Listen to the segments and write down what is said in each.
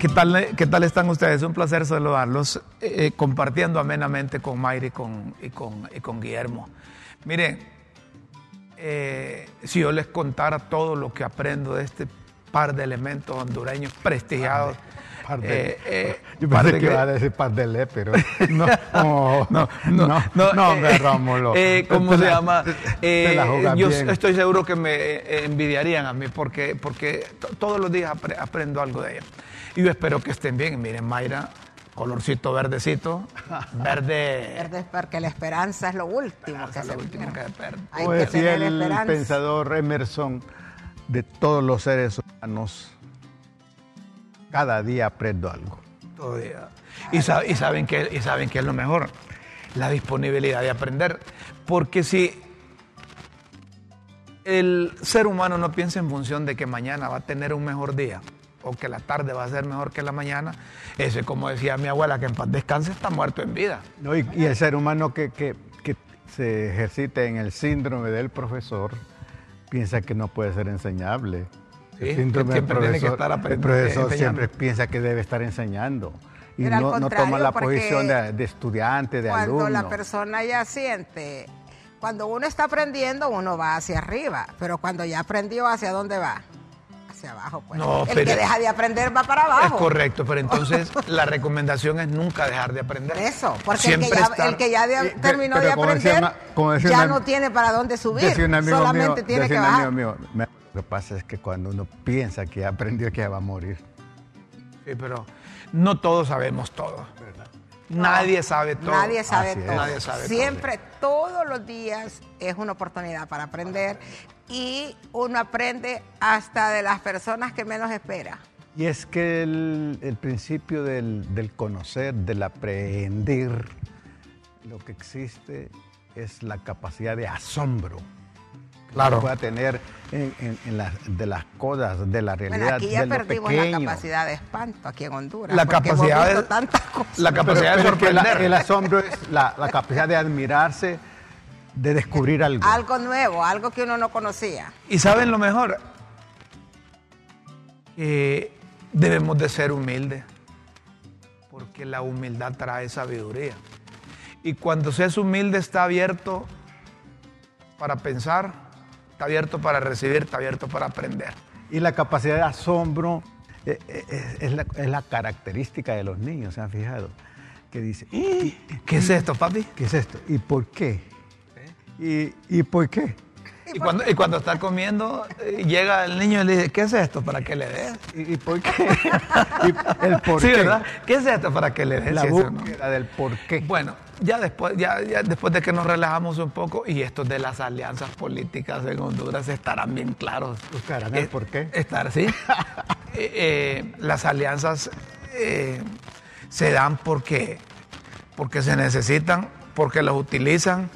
¿Qué tal, ¿Qué tal están ustedes? Un placer saludarlos, eh, eh, compartiendo amenamente con Mayra y con, y con, y con Guillermo. Miren, eh, si yo les contara todo lo que aprendo de este par de elementos hondureños prestigiados. De- eh, eh, Yo pensé que iba a decir par de le, pero no, no, no, no, no, no, no, hombre, eh, Rómulo. eh, ¿Cómo se la- llama? te- la Eh, yo bien. estoy seguro que me eh, envidiarían a mí porque, porque to- todos los días apre- aprendo algo de ella. Y yo espero que estén bien. Miren, Mayra, colorcito verdecito, verde. Verde, porque la esperanza es lo último que se último que se pierde. Hay que tener el esperanza. pensador Emerson, de todos los seres humanos, cada día aprendo algo. todo día. Y, sa- y saben que, y saben que es lo mejor, la disponibilidad de aprender. Porque si el ser humano no piensa en función de que mañana va a tener un mejor día o que la tarde va a ser mejor que la mañana, ese, como decía mi abuela, que en paz descanse, está muerto en vida. ¿no? Y, y el ser humano que, que- que se ejercita en el síndrome del profesor piensa que no puede ser enseñable. Sí, el síndrome del siempre tiene que profesor, estar el profesor enseñando. siempre piensa que debe estar enseñando. Y Pero no, no toma la posición de, de estudiante, de Cuando alumno. la persona ya siente, cuando uno está aprendiendo, uno va hacia arriba, pero cuando ya aprendió, ¿hacia dónde va? Hacia abajo, pues. No, el pero- que deja de aprender va para abajo. Es correcto, pero entonces la recomendación es nunca dejar de aprender. Eso, porque el que, ya, estar- el que ya de- terminó de decía aprender, una- decía ya una- no tiene para dónde subir, Decía un amigo solamente mío, tiene que bajar. amigo mío, "Me- lo que pasa es que cuando uno piensa que ya aprendió que ya va a morir. Sí, pero no todos sabemos todo. Nadie sabe todo. Nadie sabe Así todo. Nadie sabe Siempre, todos los días es una oportunidad para aprender y uno aprende hasta de las personas que menos espera. Y es que el, el principio del, del conocer, del aprender, lo que existe es la capacidad de asombro. Que Claro. uno pueda tener en, en- en las- de las cosas, de la Bueno, realidad, aquí ya de lo perdimos la capacidad de espanto aquí en Honduras. La hemos capacidad de- tantas cosas. La capacidad Pero- de pero es que la- sorprender. el asombro es la, la capacidad de admirarse, de descubrir algo. Algo nuevo, algo que uno no conocía. Y saben lo mejor, que debemos de ser humildes, porque la humildad trae sabiduría. Y cuando se es humilde está abierto para pensar, está abierto para recibir, está abierto para aprender. Y la capacidad de asombro eh, eh, es, es la, es la característica de los niños, ¿se han fijado? Que dice, "¿Y- ¿Qué es esto, papi? ¿qué es esto? ¿Y por qué? ¿Y, y por qué? Y cuando, y cuando está comiendo, eh, llega el niño y le dice, ¿qué es esto? Para que le des. ¿Y, y por qué? Y el por sí, qué. ¿verdad? ¿Qué es esto? Para que le des. La eso, ¿no? búsqueda del por qué. Bueno, ya después, ya, ya después de que nos relajamos un poco y estos de las alianzas políticas en Honduras estarán bien claros. Buscarán el Eh, por qué. Estar, sí. Eh, eh, las alianzas se dan porque, porque se necesitan, porque las utilizan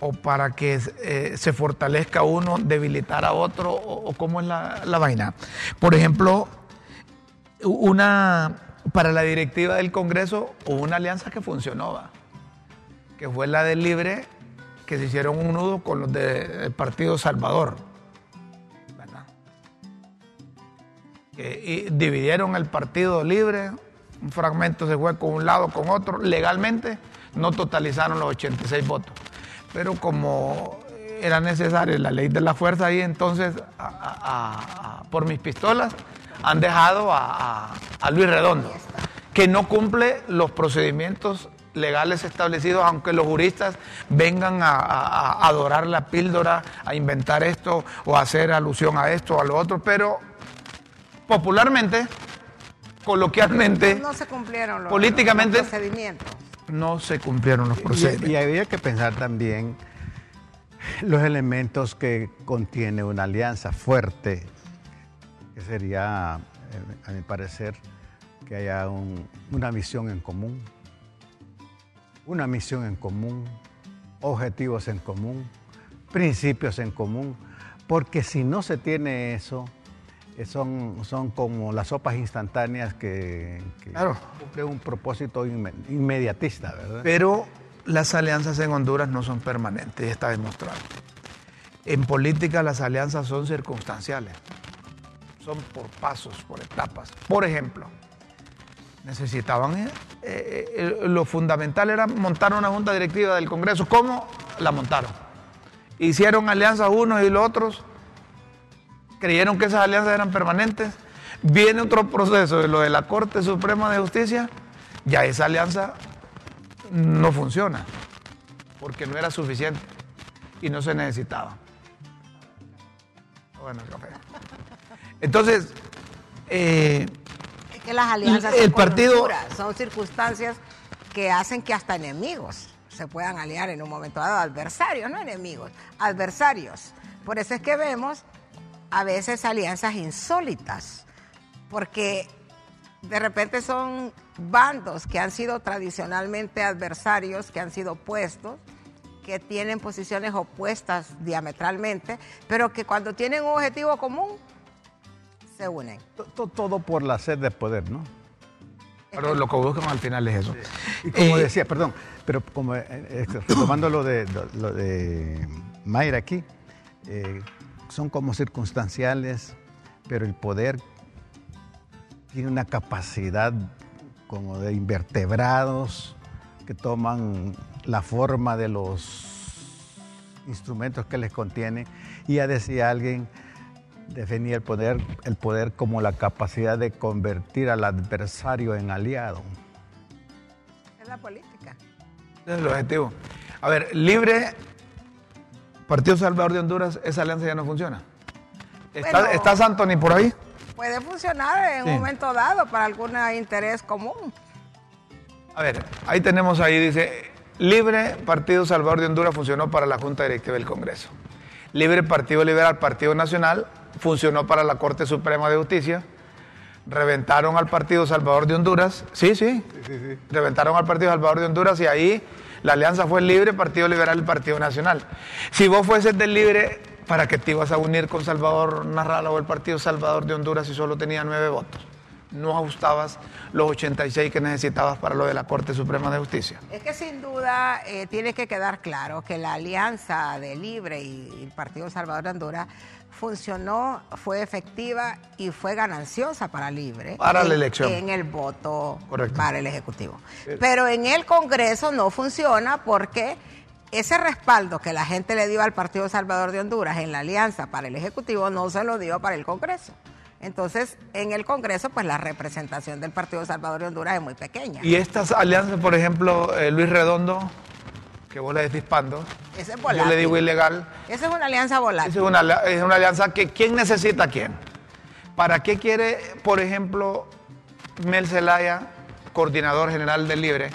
o para que eh, se fortalezca uno, debilitar a otro o, cómo es la, la vaina. Por ejemplo, una para la directiva del Congreso hubo una alianza que funcionó, ¿va? que fue la del Libre, que se hicieron un nudo con los del Partido Salvador. ¿verdad? Y dividieron el Partido Libre, un fragmento se fue con un lado, con otro, legalmente no totalizaron los 86 votos. Pero como era necesaria la ley de la fuerza ahí, entonces, a- a- a- por mis pistolas, han dejado a, Luis Redondo, que no cumple los procedimientos legales establecidos, aunque los juristas vengan a, a adorar la píldora, a inventar esto o a hacer alusión a esto o a lo otro, pero popularmente, coloquialmente, No se cumplieron los, políticamente los procedimientos. No se cumplieron los procedimientos. y había que pensar también los elementos que contiene una alianza fuerte, que sería, eh, a mi parecer, que haya un- una misión en común, una misión en común, objetivos en común, principios en común, porque si no se tiene eso, son, son como las sopas instantáneas que, que Claro. cumplen un propósito inme- inmediatista, ¿verdad? Pero las alianzas en Honduras no son permanentes, está demostrado. En política las alianzas son circunstanciales, son por pasos, por etapas. Por ejemplo, necesitaban, eh, eh, eh, lo fundamental era montar una junta directiva del Congreso. ¿Cómo? La montaron. Hicieron alianzas unos y los otros, creyeron que esas alianzas eran permanentes. Viene otro proceso de lo de la Corte Suprema de Justicia, ya esa alianza no funciona, porque no era suficiente y no se necesitaba. Bueno, el café. Entonces, eh, Es que las alianzas El son partido- son circunstancias que hacen que hasta enemigos se puedan aliar en un momento dado, adversarios, no enemigos, adversarios. Por eso es que vemos a veces alianzas insólitas, porque de repente son bandos que han sido tradicionalmente adversarios, que han sido opuestos, que tienen posiciones opuestas diametralmente, pero que cuando tienen un objetivo común, se unen. To- to- Todo por la sed de poder, ¿no? pero lo que buscan al final es eso. Y como Eh, decía, perdón, pero como eh, eh, retomando lo de, lo, lo de Mayra aquí, eh, son como circunstanciales, pero el poder tiene una capacidad como de invertebrados que toman la forma de los instrumentos que les contiene. Y ya decía alguien, definía el poder, el poder como la capacidad de convertir al adversario en aliado. Es la política. Ese es el objetivo. A ver, libre, Partido Salvador de Honduras, esa alianza ya no funciona. ¿Está, Bueno. ¿está Santoni por ahí? Puede funcionar en Sí. un momento dado para algún interés común. A ver, ahí tenemos ahí, dice, Libre Partido Salvador de Honduras funcionó para la Junta Directiva del Congreso. Libre Partido Liberal, Partido Nacional, funcionó para la Corte Suprema de Justicia. Reventaron al Partido Salvador de Honduras. Sí, sí. Reventaron al Partido Salvador de Honduras y ahí la alianza fue Libre, Partido Liberal y Partido Nacional. Si vos fueses del Libre, ¿para qué te ibas a unir con Salvador Narrala o el Partido Salvador de Honduras si solo tenía nueve votos? No ajustabas los 86 que necesitabas para lo de la Corte Suprema de Justicia. Es que sin duda eh, tiene que quedar claro que la alianza de Libre y el Partido Salvador de Honduras funcionó, fue efectiva y fue gananciosa para Libre. Para la en- elección. En el voto Correcto. para el Ejecutivo. Pero en el Congreso no funciona porque ese respaldo que la gente le dio al Partido Salvador de Honduras en la alianza para el Ejecutivo no se lo dio para el Congreso. Entonces, en el Congreso, pues la representación del Partido Salvador de Honduras es muy pequeña. Y estas alianzas, por ejemplo, eh, Luis Redondo, que vos le decís pando, Ese es yo volátil. le digo ilegal, Esa es una alianza volátil. Esa es una, es una alianza que ¿quién necesita a quién? ¿Para qué quiere, por ejemplo, Mel Zelaya, coordinador general del Libre,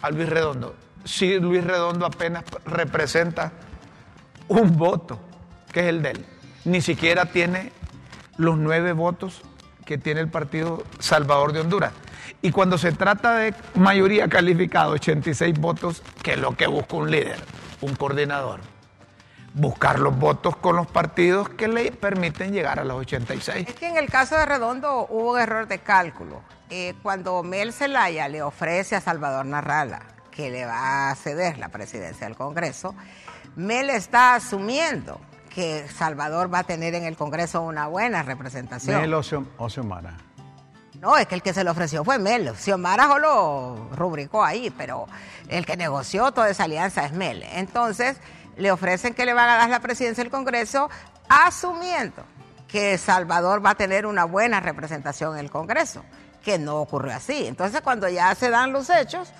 a Luis Redondo? Si Luis Redondo apenas representa un voto, que es el de él, ni siquiera tiene los nueve votos que tiene el Partido Salvador de Honduras. Y cuando se trata de mayoría calificada, 86 votos, que es lo que busca un líder, un coordinador buscar los votos con los partidos que le permiten llegar a los 86. Es que en el caso de Redondo hubo un error de cálculo. Eh, cuando Mel Zelaya le ofrece a Salvador Narrala que le va a ceder la presidencia del Congreso, Mel está asumiendo que Salvador va a tener en el Congreso una buena representación. Mel Osio- Osiomara. No, es que el que se lo ofreció fue Mel. Xiomara solo rubricó ahí, pero el que negoció toda esa alianza es Mel. Entonces, le ofrecen que le van a dar la presidencia del Congreso, asumiendo que Salvador va a tener una buena representación en el Congreso. que no ocurrió así. Entonces, cuando ya se dan los hechos,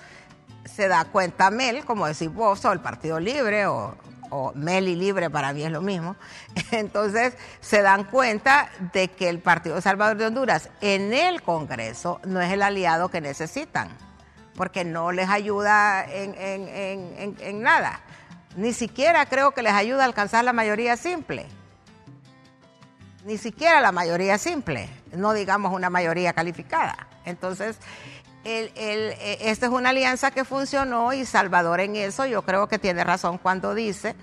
se da cuenta Mel, como decís vos, o el Partido Libre, o, o Mel y Libre para mí es lo mismo. Entonces, se dan cuenta de que el Partido Salvador de Honduras en el Congreso no es el aliado que necesitan, porque no les ayuda en- en- en- en nada. Ni siquiera creo que les ayuda a alcanzar la mayoría simple ni siquiera la mayoría simple, no digamos una mayoría calificada. Entonces, el- el- eh, esta es una alianza que funcionó y Salvador en eso yo creo que tiene razón cuando dice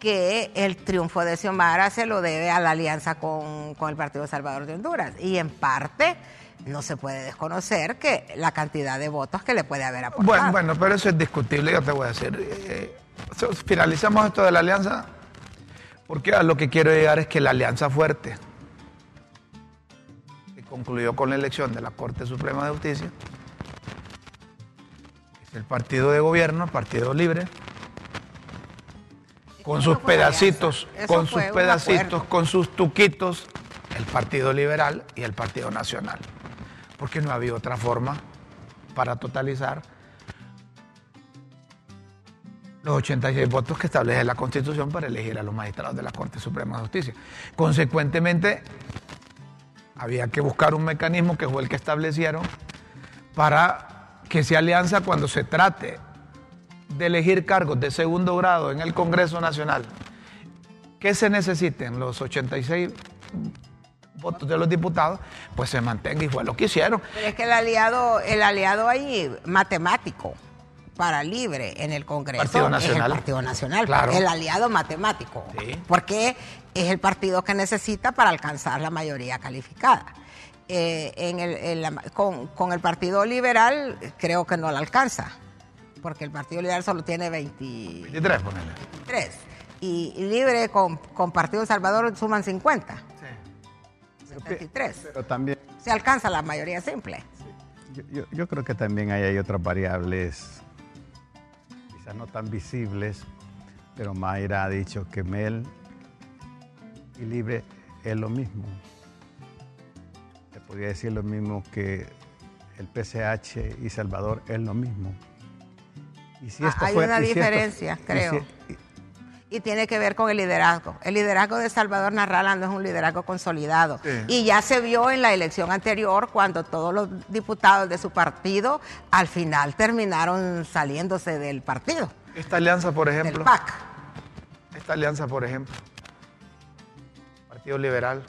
que el triunfo de Xiomara se lo debe a la alianza con, con el Partido Salvador de Honduras. Y en parte no se puede desconocer que la cantidad de votos que le puede haber aportado. Bueno, bueno, pero eso es discutible, yo te voy a decir. Eh, finalizamos esto de la alianza, porque a lo que quiero llegar es que la alianza fuerte, concluyó con la elección de la Corte Suprema de Justicia, es el partido de gobierno, el Partido Libre, con sus pedacitos, con sus pedacitos, con sus tuquitos, el Partido Liberal y el Partido Nacional. Porque no había otra forma para totalizar los 86 votos que establece la Constitución para elegir a los magistrados de la Corte Suprema de Justicia. Consecuentemente, había que buscar un mecanismo que fue el que establecieron para que esa alianza cuando se trate de elegir cargos de segundo grado en el Congreso Nacional, que se necesiten los 86 votos de los diputados, pues se mantenga y fue lo que hicieron. Pero es que el aliado, el aliado ahí matemático para libre en el Congreso Partido es Nacional. el Partido Nacional, Claro. el aliado matemático, Sí. porque es el partido que necesita para alcanzar la mayoría calificada. Eh, en el- en la- con, con el Partido Liberal creo que no la alcanza, porque el Partido Liberal solo tiene 23 23, ponele. y, y Libre con, con Partido Salvador suman 50, 73. Pero también, Se alcanza la mayoría simple. yo, yo- yo creo que también ahí hay otras variables, quizás no tan visibles, pero Mayra ha dicho que Mel y Libre es lo mismo. Te podría decir lo mismo que el PCH y Salvador es lo mismo. Y si Ah, esto hay una esto- diferencia, y creo. si- y- tiene que ver con el liderazgo. El liderazgo de Salvador Narrala no es un liderazgo consolidado. Sí. Y ya se vio en la elección anterior cuando todos los diputados de su partido al final terminaron saliéndose del partido, Esta alianza, por del ejemplo, PAC. esta alianza, por ejemplo, Partido Liberal,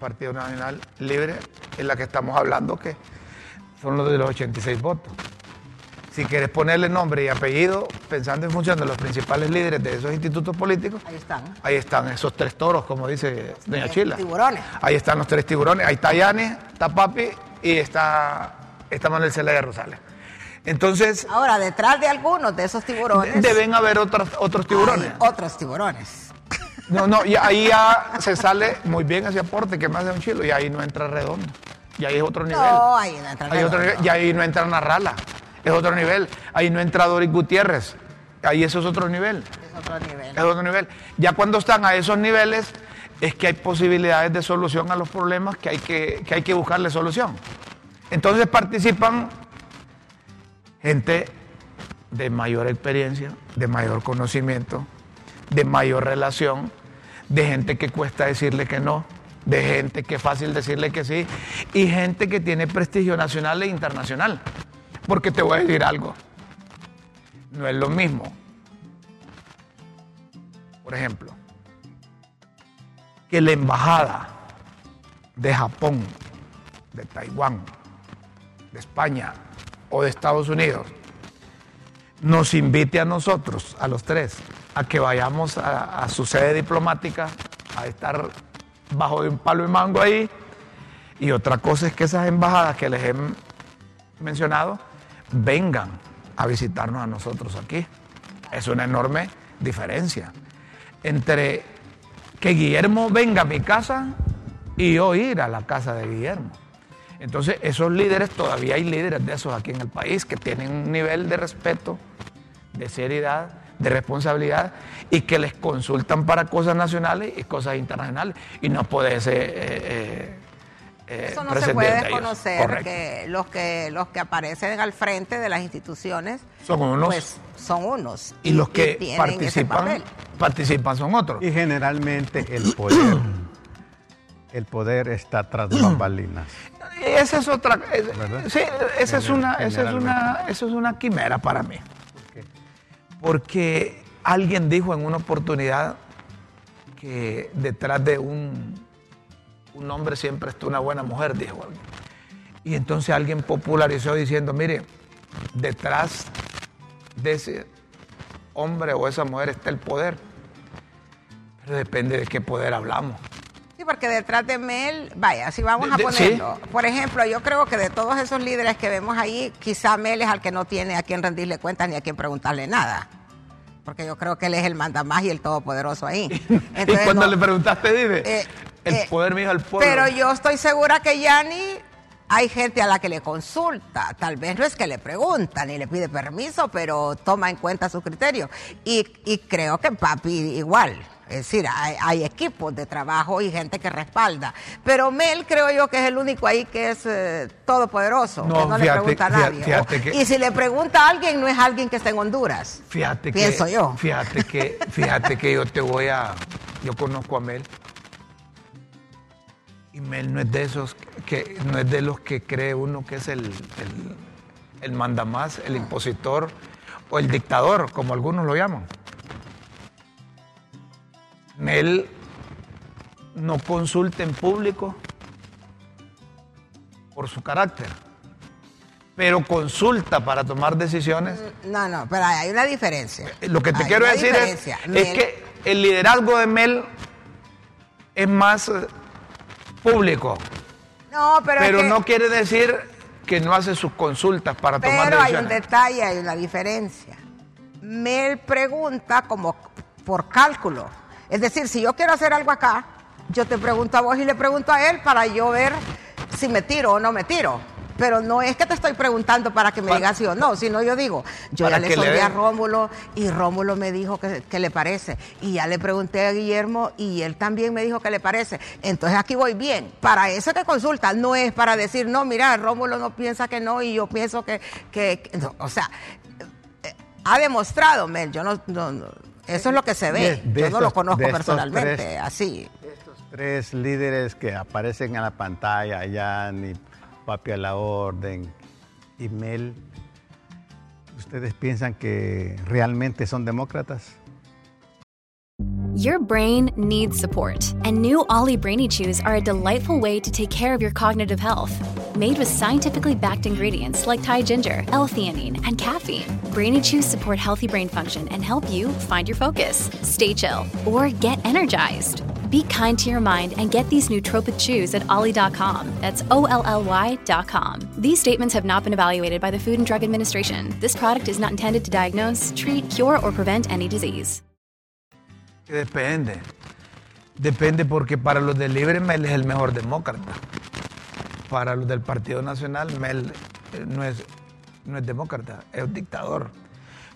Partido Nacional Libre, es la que estamos hablando, que son los de los 86 votos. Si quieres ponerle nombre y apellido, pensando en función de los principales líderes de esos institutos políticos, Ahí están. ahí están esos tres toros, como dice Doña Chila. Tiburones. Ahí están los tres tiburones. Ahí está Yanes, está Papi y está, está Manuel Zelaya Rosales. Entonces, Ahora, detrás de algunos de esos tiburones deben haber otros, otros tiburones. hay otros tiburones. No, no, y ahí ya se sale muy bien ese aporte que me hace un chilo y ahí no entra redondo. Y ahí es otro nivel. No, ahí no entra otro nivel. Y ahí no entra Narrala. Es otro nivel. Ahí no entra Doris Gutiérrez. Ahí eso es otro nivel. Es otro nivel. Es otro nivel. Ya cuando están a esos niveles es que hay posibilidades de solución a los problemas que hay que, que hay que buscarle solución. Entonces participan gente de mayor experiencia, de mayor conocimiento, de mayor relación, de gente que cuesta decirle que no, de gente que es fácil decirle que sí, y gente que tiene prestigio nacional e internacional. Porque te voy a decir algo, no es lo mismo. Por ejemplo, que la embajada de Japón, de Taiwán, de España o de Estados Unidos nos invite a nosotros, a los tres, a que vayamos a, su sede diplomática, a estar bajo de un palo y mango ahí. Y otra cosa es que esas embajadas que les he mencionado vengan a visitarnos a nosotros aquí. Es una enorme diferencia entre que Guillermo venga a mi casa y yo ir a la casa de Guillermo. Entonces, esos líderes, todavía hay líderes de esos aquí en el país que tienen un nivel de respeto, de seriedad, de responsabilidad y que les consultan para cosas nacionales y cosas internacionales. Y no puede ser, eh, eh, eh, Eso no se puede desconocer que los que los que aparecen al frente de las instituciones Son unos. pues son unos y los que tienen ese participan, participan son otros. Y generalmente el poder, el poder está tras bambalinas. Esa es otra. es- ¿Verdad? sí, esa es una, esa es una, eso es una quimera para mí. Porque alguien dijo en una oportunidad que detrás de un, un hombre siempre está una buena mujer, dijo alguien. Y entonces alguien popularizó diciendo, mire, detrás de ese hombre o esa mujer está el poder. Pero depende de qué poder hablamos. Sí, porque detrás de Mel, vaya, si vamos De- a ponerlo, por ejemplo, yo creo que de todos esos líderes que vemos ahí, quizá Mel es al que no tiene a quien rendirle cuentas ni a quien preguntarle nada. Porque yo creo que él es el mandamás y el todopoderoso ahí. y cuando no- le preguntaste, dime, Eh, el eh, poder mío al pueblo. Pero yo estoy segura que Yanni hay gente a la que le consulta. Tal vez no es que le pregunta ni le pide permiso, pero toma en cuenta su criterio. Y, y creo que papi igual. Es decir, hay, hay equipos de trabajo y gente que respalda. Pero Mel creo yo que es el único ahí que es eh, todopoderoso, No, que no fíjate- le pregunta a nadie. fíjate O- que- Y si le pregunta a alguien, no es alguien que está en Honduras. Fíjate Pienso que, yo. Fíjate que, fíjate que yo te voy a. Yo conozco a Mel. Y Mel no es de esos que no es de los que cree uno que es el, el, el mandamás, el impositor o el dictador, como algunos lo llaman. Mel no consulta en público por su carácter, pero consulta para tomar decisiones No, no, pero hay una diferencia. lo que te Hay quiero decir es, que el liderazgo de Mel es más público, No, pero, es pero que- no quiere decir que no hace sus consultas para tomar Pero hay un decisiones. detalle, hay una diferencia. Mel pregunta como por cálculo. Es decir, si yo quiero hacer algo acá, yo te pregunto a vos y le pregunto a él para yo ver si me tiro o no me tiro. Pero no es que te estoy preguntando para que me digas sí o no, sino yo digo, yo ya le que sondé a. Rómulo y Rómulo me dijo que, que le parece. Y ya le pregunté a Guillermo y él también me dijo que le parece. Entonces aquí voy bien. Para eso te consulta, no es para decir, no, mira, Rómulo no piensa que no y yo pienso que... que- que- no. O sea, eh, ha demostrado, Mel, yo no... no- no, eso es lo que se ve. De- de yo no lo conozco personalmente, tres. así. Estos tres líderes que aparecen en la pantalla, Yanni, Papi a la Orden ¿ustedes piensan que realmente son demócratas? Your brain needs support, and new Ollie Brainy Chews are a delightful way to take care of your cognitive health. Made with scientifically backed ingredients like Thai ginger, L-theanine, and caffeine, Brainy Chews support healthy brain function and help you find your focus, stay chill, or get energized. Be kind to your mind and get these nootropic chews at ollie.com. That's O-L-L-Y.com. These statements have not been evaluated by the Food and Drug Administration. This product is not intended to diagnose, treat, cure, or prevent any disease. Depende. Depende porque para los del Libre Mel es el mejor demócrata. Para los del Partido Nacional Mel eh, no es, no es demócrata, es un dictador.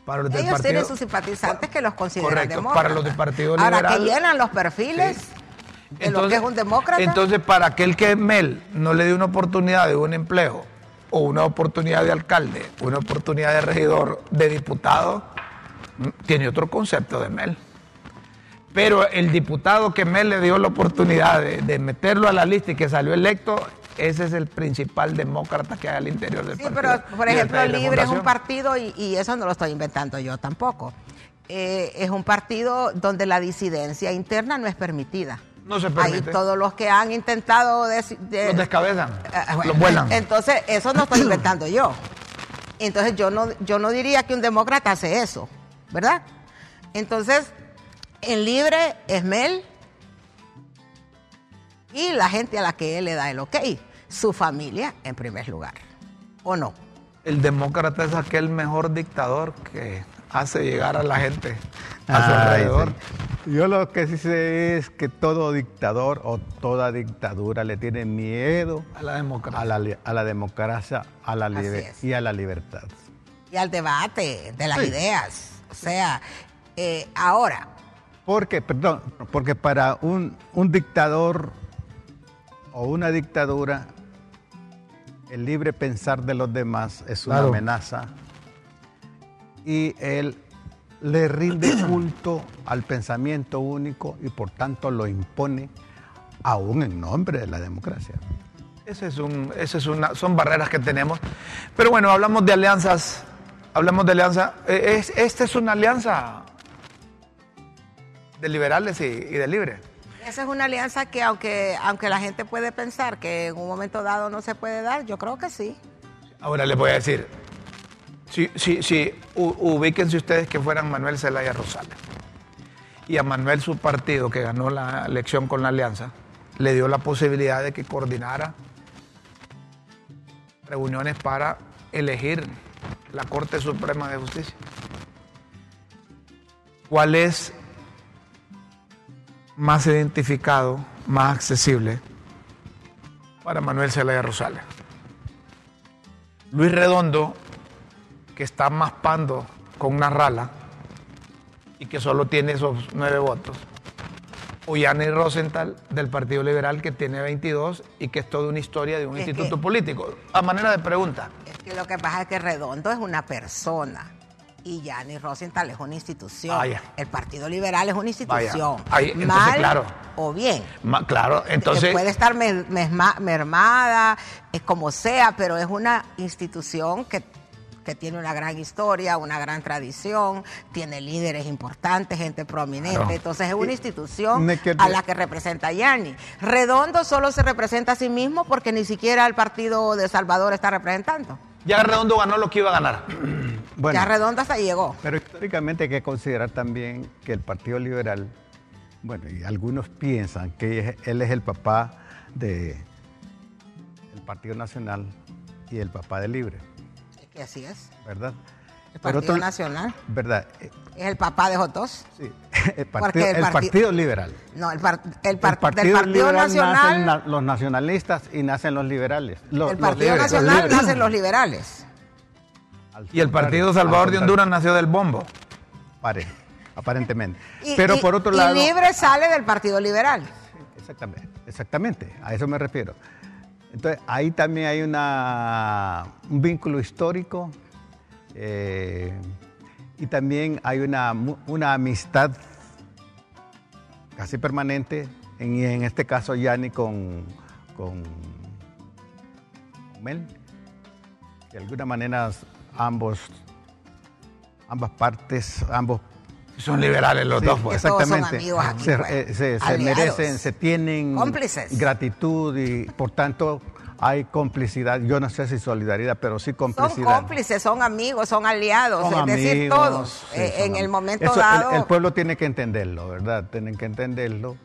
Para los del Ellos partido, tienen sus simpatizantes que los consideran Correcto, demócratas. para los del Partido Ahora, Liberal. que llenan los perfiles Sí. de lo que es un demócrata. Entonces, para aquel que Mel no le dé una oportunidad de un empleo, o una oportunidad de alcalde, una oportunidad de regidor, de diputado, mm, tiene otro concepto de Mel. Pero el diputado que Mel le dio la oportunidad de, de meterlo a la lista y que salió electo, ese es el principal demócrata que hay al interior del Sí, partido. pero por ejemplo, Libre es un partido, y, y eso no lo estoy inventando yo tampoco. Eh, es un partido donde la disidencia interna no es permitida. No se Ahí permite. todos los que han intentado... de- Los descabezan, Ah, bueno, los vuelan. Entonces, eso no estoy inventando yo. Entonces, yo no, yo no diría que un demócrata hace eso, ¿verdad? Entonces, en libre es Mel y la gente a la que él le da el ok, su familia en primer lugar, ¿o no? El demócrata es aquel mejor dictador que hace llegar a la gente a su Ay, alrededor. sí. Yo lo que sí sé es que todo dictador o toda dictadura le tiene miedo A la democracia. a la, li- a la democracia a la y a la libertad. Y al debate de las Sí. ideas. O sea, eh, ahora, Porque, perdón, porque para un, un dictador o una dictadura, el libre pensar de los demás es una Claro. amenaza y él le rinde culto al pensamiento único y por tanto lo impone aún en nombre de la democracia. Ese es un, ese es una, son barreras que tenemos. Pero bueno, hablamos de alianzas. Hablamos de alianza. Es- esta es una alianza de liberales y, y de libres. Esa es una alianza que aunque, aunque la gente puede pensar que en un momento dado no se puede dar, yo creo que sí. Ahora les voy a decir, si, si, si, ubíquense ustedes que fueran Manuel Zelaya Rosales. Y a Manuel su partido, que ganó la elección con la alianza, le dio la posibilidad de que coordinara reuniones para elegir la Corte Suprema de Justicia. ¿Cuál es más identificado, más accesible para Manuel Zelaya Rosales? Luis Redondo, que está maspando con una rala y que solo tiene esos nueve votos. O Yanni Rosenthal del Partido Liberal que tiene 22 y que es toda una historia de un Es instituto que- político. A manera de pregunta. Es que lo que pasa es que Redondo es una persona y Gianni Rosenthal es una institución. Vaya. El Partido Liberal es una institución. Ahí, entonces, Mal claro. o bien. Ma- claro, entonces... Que puede estar mermada, es como sea, pero es una institución que, que tiene una gran historia, una gran tradición, tiene líderes importantes, gente prominente. Claro. Entonces es una institución a la que representa Yanni. Redondo solo se representa a sí mismo porque ni siquiera el partido de Salvador está representando. Ya Redondo ganó lo que iba a ganar. Bueno, Ya Redondo hasta llegó. pero históricamente hay que considerar también que el Partido Liberal, bueno, y algunos piensan que él es el papá de el Partido Nacional y el papá de Libre, Que así es. ¿verdad? El Partido otro- Nacional ¿Verdad? Es el papá de Jotos. Sí, el partido, el el parti- partido Liberal. No, el, par- el El par- Partido del Partido Liberal nacen Nacional. na- los nacionalistas y nacen los liberales. Los- el Partido los Nacional nacen los liberales. Al Y el Partido al Salvador de. Honduras nació del bombo. Pare, aparentemente. Y, Pero y- por otro y lado. Libre sale del Partido Liberal. Exactamente, exactamente, a eso me refiero. Entonces, ahí también hay una, un vínculo histórico eh, y también hay una, una amistad casi permanente, en, en este caso Yanni con, con Mel. De alguna manera ambos, ambas partes, ambos Son liberales los Sí, dos, pues. que todos son Exactamente. amigos aquí, se, pues. eh, se- se Aliados. merecen, se tienen Cómplices. gratitud y por tanto hay complicidad. Yo no sé si solidaridad, pero sí Son complicidad. cómplices, son amigos, son aliados, Son es decir, todos. sí, eh, son en el momento Eso, dado. El, pueblo tiene que entenderlo, ¿verdad? Tienen que entenderlo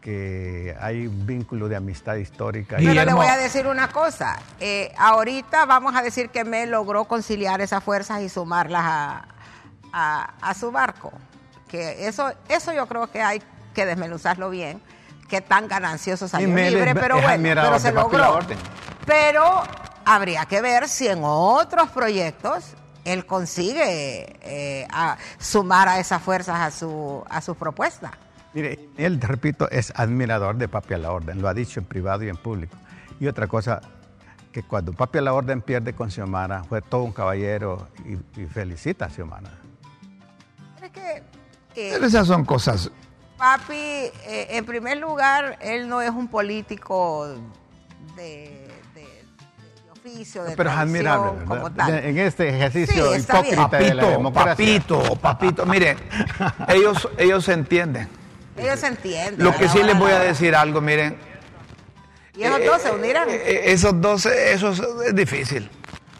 que hay un vínculo de amistad histórica. Y- Pero le Guillermo- voy a decir una cosa. eh, ahorita vamos a decir que Mel logró conciliar esas fuerzas y sumarlas a, a- a su barco. Que eso, eso yo creo que hay que desmenuzarlo bien. Qué tan ganancioso salió Mel libre, pero bueno, pero se logró. Pero habría que ver si en otros proyectos él consigue eh, a- sumar a esas fuerzas a su a sus propuestas. Mire, él, repito, es admirador de Papi a la Orden, lo ha dicho en privado y en público. Y otra cosa, que cuando Papi a la Orden pierde con Xiomara, fue todo un caballero y, y felicita a Xiomara. Es que eh, Pero esas son cosas. Papi, eh, en primer lugar, él no es un político de, de- de oficio, de Pero es admirable, como tal. En este ejercicio Sí, hipócrita de la Papito, democracia. papito, papito. Mire, ellos, ellos se entienden. Ellos entienden. Lo que sí les voy de a decir algo, miren. Y esos dos se unirán. Eh, eh, esos dos, eh, eso es, es difícil.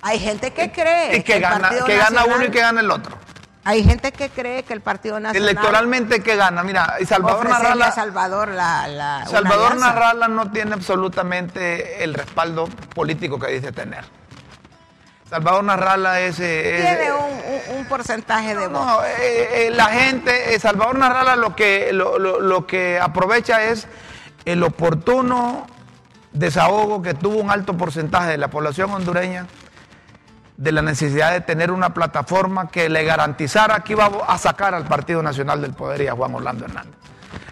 Hay gente que cree Y que gana, que gana uno y que gana el otro. Hay gente que cree que el Partido Nacional Electoralmente, que gana? Mira, Salvador a Narrala, Salvador la, Salvador. Narrala no tiene absolutamente el respaldo político que dice tener. Salvador Narrala es... eh, es- Tiene un, un- un porcentaje de votos. No, eh, eh, la gente, eh, Salvador Narrala lo que, lo, lo- lo que aprovecha es el oportuno desahogo que tuvo un alto porcentaje de la población hondureña de la necesidad de tener una plataforma que le garantizara que iba a sacar al Partido Nacional del Poder y a Juan Orlando Hernández.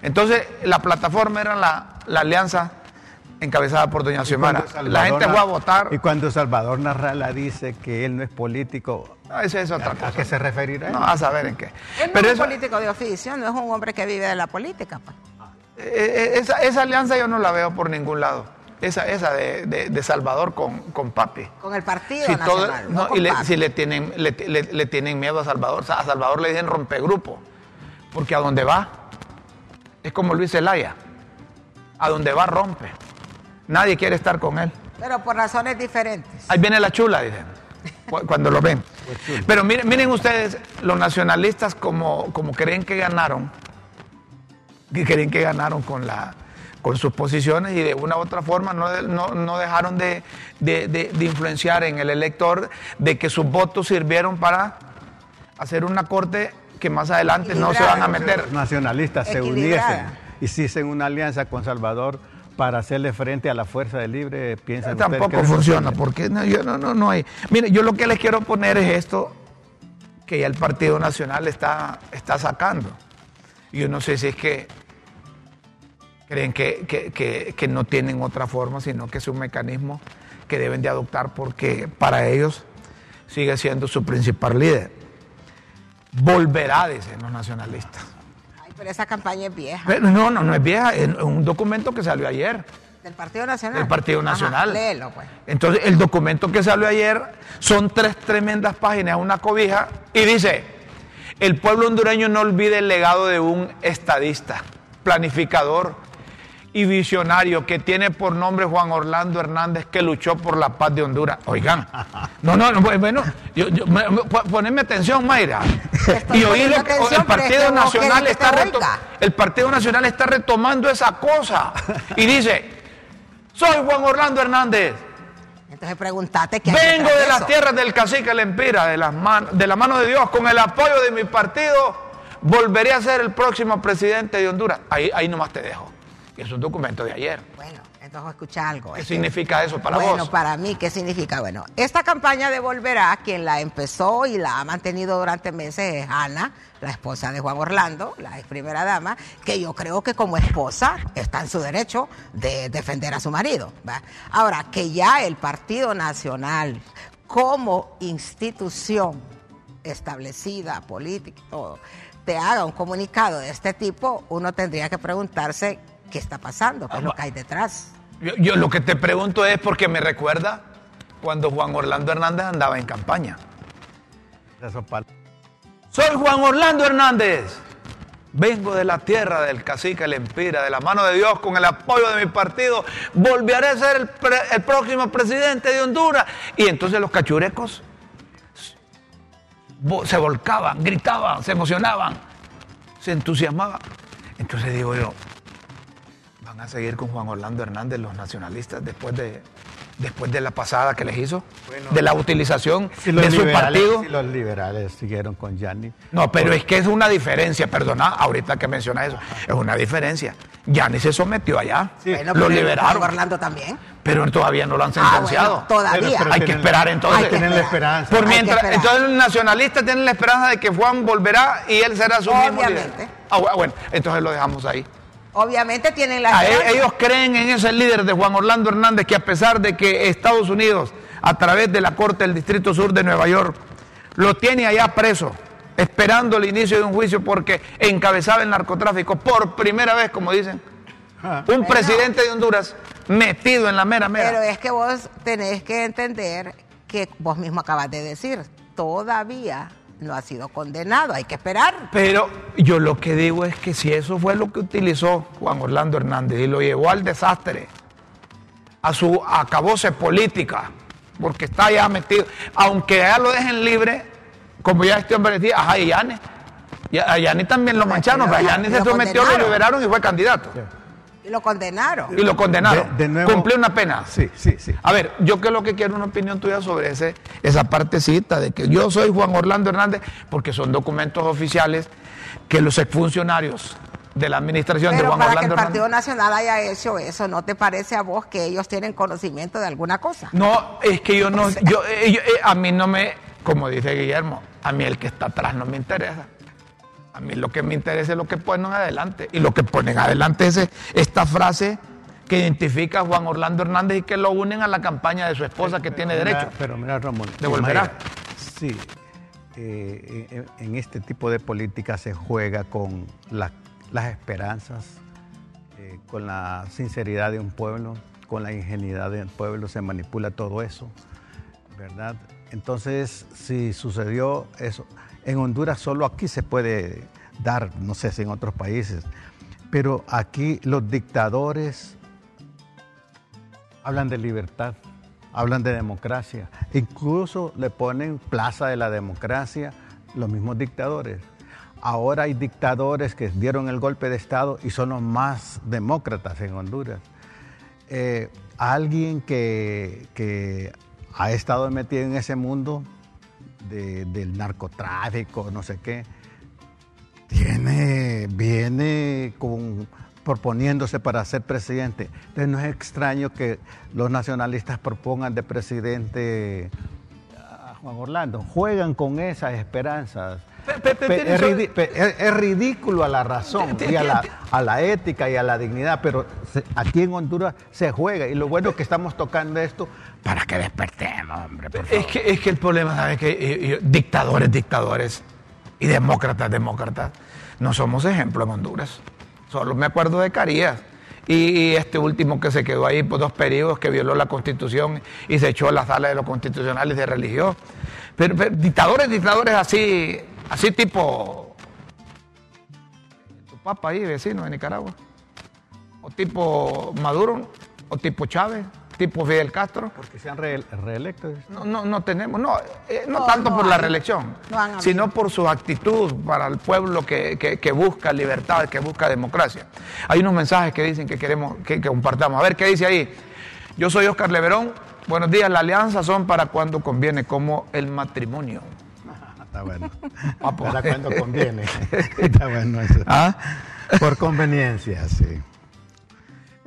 Entonces, la plataforma era la, la alianza encabezada por doña Xiomara. La gente fue a votar. Y cuando Salvador Narrala dice que él no es político, No, esa es otra ¿a cosa. qué se referirá? No, a saber en qué. Él no Pero es eso- un político de oficio, no es un hombre que vive de la política. pues. eh, eh, esa, esa alianza yo no la veo por ningún lado. Esa, esa de, de- de Salvador con, con Papi. Con el Partido Si, todo- no, y le, si le tienen, le, le- le tienen miedo a Salvador, a Salvador le dicen rompegrupo, porque a donde va es como Luis Zelaya, a donde va rompe. Nadie quiere estar con él. Pero por razones diferentes. Ahí viene la chula, dicen, cu- cuando lo ven. Pero miren, miren ustedes, los nacionalistas como, como creen que ganaron, que creen que ganaron con, la, con sus posiciones y de una u otra forma no, de- no, no dejaron de, de- de- de influenciar en el elector, de que sus votos sirvieron para hacer una corte que más adelante no se van a meter. Los nacionalistas se uniesen, hiciesen una alianza con Salvador para hacerle frente a la fuerza del libre, ustedes Tampoco funciona, porque no, yo, no, no, no hay. Mire, yo lo que les quiero poner es esto que ya el Partido Nacional está, está sacando. Yo no sé si es que creen que, que- que- que no tienen otra forma, sino que es un mecanismo que deben de adoptar porque para ellos sigue siendo su principal líder. Volverá, dicen los nacionalistas. Ay, pero esa campaña es vieja. Pero no, no, no es vieja, es un documento que salió ayer. Del Partido Nacional. del Partido Ajá, Nacional. léelo, pues. Entonces, el documento que salió ayer son tres tremendas páginas, una cobija, y dice, el pueblo hondureño no olvide el legado de un estadista, planificador y visionario que tiene por nombre Juan Orlando Hernández, que luchó por la paz de Honduras. Oigan, no, no, no, bueno, yo, yo- me- me- po- poneme atención, Mayra. Estoy Y oí poniendo lo que atención, el Partido vos Nacional está te reto- oiga. el Partido Nacional está retomando esa cosa y dice, soy Juan Orlando Hernández. Entonces pregúntate qué Vengo de las tierras del cacique Lempira, de, las man- de la mano de Dios, con el apoyo de mi partido, volveré a ser el próximo presidente de Honduras. Ahí, ahí nomás te dejo. Es un documento de ayer. Bueno, entonces escucha algo. ¿Qué que- significa eso para bueno, vos? para mí, ¿qué significa? Bueno, esta campaña de Volverá, quien la empezó y la ha mantenido durante meses es Ana, la esposa de Juan Orlando, la ex primera dama, que yo creo que como esposa está en su derecho de defender a su marido. ¿va? Ahora, que ya el Partido Nacional, como institución establecida, política y todo, te haga un comunicado de este tipo, uno tendría que preguntarse qué está pasando, qué es lo que hay detrás. Yo, yo lo que te pregunto es porque me recuerda cuando Juan Orlando Hernández andaba en campaña. Soy Juan Orlando Hernández. Vengo de la tierra del cacique Lempira, de la mano de Dios, con el apoyo de mi partido. Volveré a ser el, pre- el próximo presidente de Honduras. Y entonces los cachurecos se volcaban, gritaban, se emocionaban, se entusiasmaban. Entonces digo yo, ¿van a seguir con Juan Orlando Hernández los nacionalistas después de, después de la pasada que les hizo? de la utilización Si los, de su partido. si los liberales siguieron con Yanni. No, pero es que es una diferencia, perdona, ahorita que mencionas eso, es una diferencia. Ya ni se sometió allá, Bueno, lo pero liberaron, Juan Orlando también. pero todavía no lo han Ah, sentenciado. bueno, todavía. Pero- pero Hay que tienen- esperar entonces. Hay que Tienen la esperanza. Por mientras, entonces el nacionalista tiene la esperanza de que Juan volverá y él será su mismo líder. Obviamente. Ah, bu- bueno, entonces lo dejamos ahí. Obviamente tienen la A e- ellos creen en ese líder de Juan Orlando Hernández que a pesar de que Estados Unidos, a través de la Corte del Distrito Sur de Nueva York, lo tiene allá preso, esperando el inicio de un juicio porque encabezaba el narcotráfico por primera vez, como dicen, Ah. un presidente de Honduras metido en la mera Pero mera. es que vos tenés que entender que vos mismo acabas de decir, todavía no ha sido condenado, hay que esperar. Pero yo lo que digo es que si eso fue lo que utilizó Juan Orlando Hernández y lo llevó al desastre, a su acabose política, porque está ya metido, aunque ya lo dejen libre, como ya este hombre decía, ajá, y Yane. Y a Yane también lo mancharon, pero a Yane se sometió, lo liberaron y fue candidato. Y lo condenaron. Y lo condenaron. De- de nuevo- Cumplió una pena. Sí, sí, sí. A ver, yo que lo que quiero una opinión tuya sobre ese, esa partecita de que yo soy Juan Orlando Hernández, porque son documentos oficiales que los exfuncionarios de la administración de Pero Juan para que el Orlando Partido Hernández. Nacional haya hecho eso, ¿no te parece a vos que ellos tienen conocimiento de alguna cosa? No, es que yo no, yo, eh, yo, eh, a mí no me, como dice Guillermo, a mí el que está atrás no me interesa. A mí lo que me interesa es lo que ponen adelante. Y lo que ponen adelante es esta frase que identifica a Juan Orlando Hernández y que lo unen a la campaña de su esposa que tiene derecho. pero mira, Ramón. Devolverá. sí, eh, en este tipo de política se juega con las esperanzas, eh, con la sinceridad de un pueblo, con la ingenuidad del pueblo, se manipula todo eso, ¿verdad? Entonces, si sucedió eso, en Honduras solo aquí se puede dar, no sé si en otros países, pero aquí los dictadores hablan de libertad, hablan de democracia, incluso le ponen plaza de la democracia los mismos dictadores. Ahora hay dictadores que dieron el golpe de Estado y son los más demócratas en Honduras. Eh, alguien que, ha estado metido en ese mundo del narcotráfico, no sé qué, tiene, viene con proponiéndose para ser presidente. Entonces no es extraño que los nacionalistas propongan de presidente a Juan Orlando. Juegan con esas esperanzas. Es, ridículo a la razón y a la, ética y a la dignidad, pero aquí en Honduras se juega y lo bueno es que estamos tocando esto para que despertemos, hombre. Es, que, es que el problema, ¿sabes? Que dictadores, dictadores y demócratas, demócratas, no somos ejemplo en Honduras. Solo me acuerdo de Carías. Y, este último que se quedó ahí por dos periodos, que violó la constitución y se echó a la sala de los constitucionales de religión. Pero, dictadores, dictadores así, así tipo tu papá ahí, vecino de Nicaragua. O tipo Maduro, o tipo Chávez tipo Fidel Castro. Porque se han reelecto. No, no, no tenemos, no, eh, no, tanto por la reelección, sino por su actitud para el pueblo que, que, busca libertad, que busca democracia. Hay unos mensajes que dicen que queremos que, compartamos. A ver qué dice ahí. Yo soy Oscar Leverón. Buenos días. La alianza son para cuando conviene, como el matrimonio. Está bueno. Para cuando conviene. Está bueno eso. ¿Ah? Por conveniencia, sí.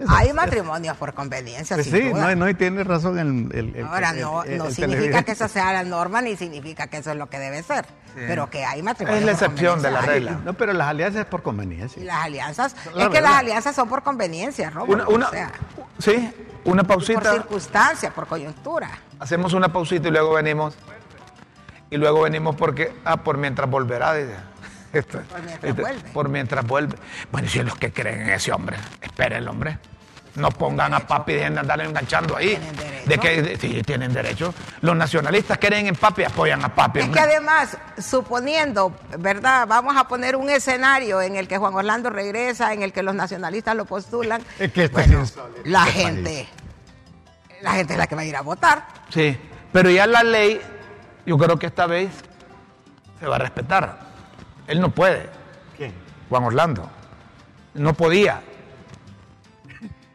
Hay matrimonios por conveniencia. Pues sí, No, no, y tiene razón el. Ahora, no, no significa que eso sea la norma ni significa que eso es lo que debe ser, pero que hay matrimonios. Es la excepción de la regla. No, pero las alianzas es por conveniencia. Y las alianzas, es que las alianzas son por conveniencia, Robert. Una, sí, una pausita. Por circunstancia, por coyuntura. Hacemos una pausita y luego venimos. Y luego venimos porque, ah, por mientras volverá, dice. por mientras vuelve. Por mientras vuelve. Bueno, si los que creen en ese hombre, esperen, hombre. No pongan a papi y dejen de andarle enganchando ahí. De que sí, tienen derecho. Los nacionalistas quieren en papi y apoyan a papi. Es que además, suponiendo, ¿verdad? Vamos a poner un escenario en el que Juan Orlando regresa, en el que los nacionalistas lo postulan. Es que la gente, la gente es la que va a ir a votar. Sí, pero ya la ley, yo creo que esta vez se va a respetar. Él no puede. ¿Quién? Juan Orlando. No podía.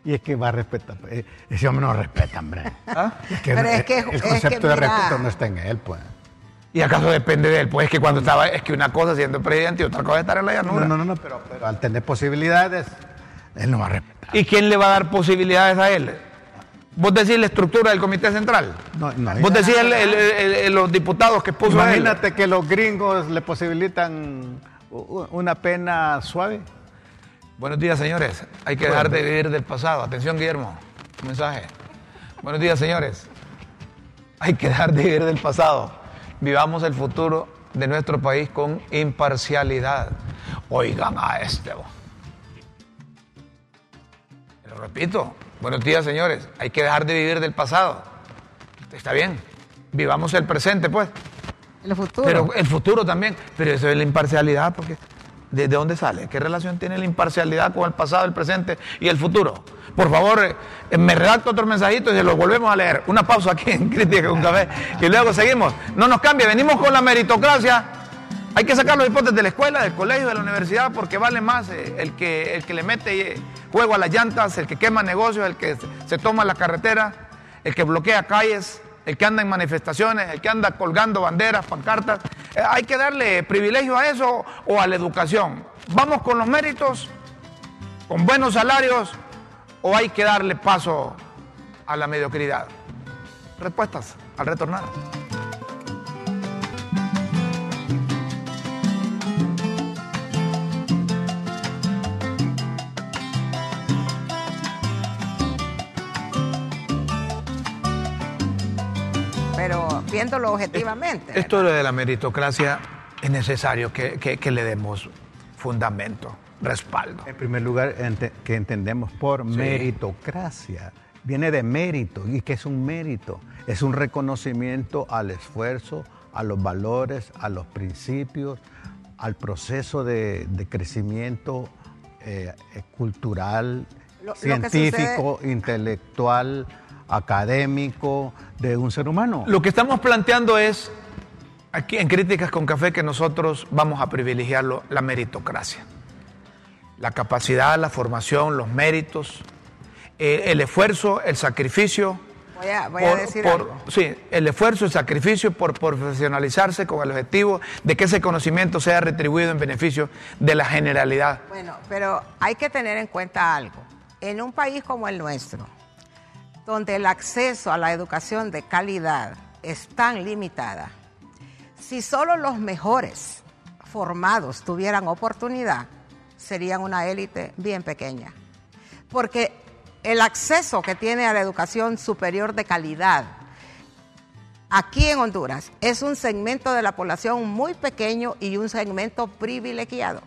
Y es que va a respetar. Eh, ese hombre no respeta, hombre. ¿Ah? Pero es que, el, concepto de respeto no está en él, pues. ¿Y acaso depende de él? Pues es que cuando estaba, es que una cosa siendo presidente y otra cosa estar en la llanura. No, no, no, pero, pero al tener posibilidades, él no va a respetar. ¿Y quién le va a dar posibilidades a él? ¿Vos decís la estructura del Comité Central? No, no. ¿Vos decís los diputados que puso Imagínate que los gringos le posibilitan una pena suave. Buenos días, señores. Hay que dejar de vivir del pasado. Atención, Guillermo. Un mensaje. Buenos días, señores. Hay que dejar de vivir del pasado. Vivamos el futuro de nuestro país con imparcialidad. Oigan a este. Lo repito. Buenos días, señores. Hay que dejar de vivir del pasado. Está bien. Vivamos el presente, pues. El futuro. Pero el futuro también. Pero eso es la imparcialidad, porque ¿De, dónde sale? ¿Qué relación tiene la imparcialidad con el pasado, el presente y el futuro? Por favor, eh, me redacto otro mensajito y se lo volvemos a leer. Una pausa aquí en Crítica con Café y luego seguimos. No nos cambie, venimos con la meritocracia. Hay que sacar los hipótesis de la escuela, del colegio, de la universidad, porque vale más eh, el, que, el que le mete eh, juego a las llantas, el que quema negocios, el que se toma la carretera, el que bloquea calles, el que anda en manifestaciones, el que anda colgando banderas, pancartas. Eh, hay que darle privilegio a eso o a la educación. ¿Vamos con los méritos, con buenos salarios o hay que darle paso a la mediocridad? Respuestas al retornar. Diciéndolo objetivamente. Esto de la meritocracia es necesario que, que, le demos fundamento, respaldo. En primer lugar, que entendemos por meritocracia. Viene de mérito. ¿Y qué es un mérito? Es un reconocimiento al esfuerzo, a los valores, a los principios, al proceso de, crecimiento eh, cultural, científico, intelectual, académico de un ser humano. Lo que estamos planteando es, aquí en Críticas con Café, que nosotros vamos a privilegiarlo, la meritocracia. La capacidad, la formación, los méritos, eh, el esfuerzo, el sacrificio. Voy a, decir algo. Sí, el esfuerzo, el sacrificio por profesionalizarse con el objetivo de que ese conocimiento sea retribuido en beneficio de la generalidad. Bueno, pero hay que tener en cuenta algo. En un país como el nuestro, donde el acceso a la educación de calidad es tan limitada, si solo los mejores formados tuvieran oportunidad, serían una élite bien pequeña. Porque el acceso que tiene a la educación superior de calidad aquí en Honduras es un segmento de la población muy pequeño y un segmento privilegiado.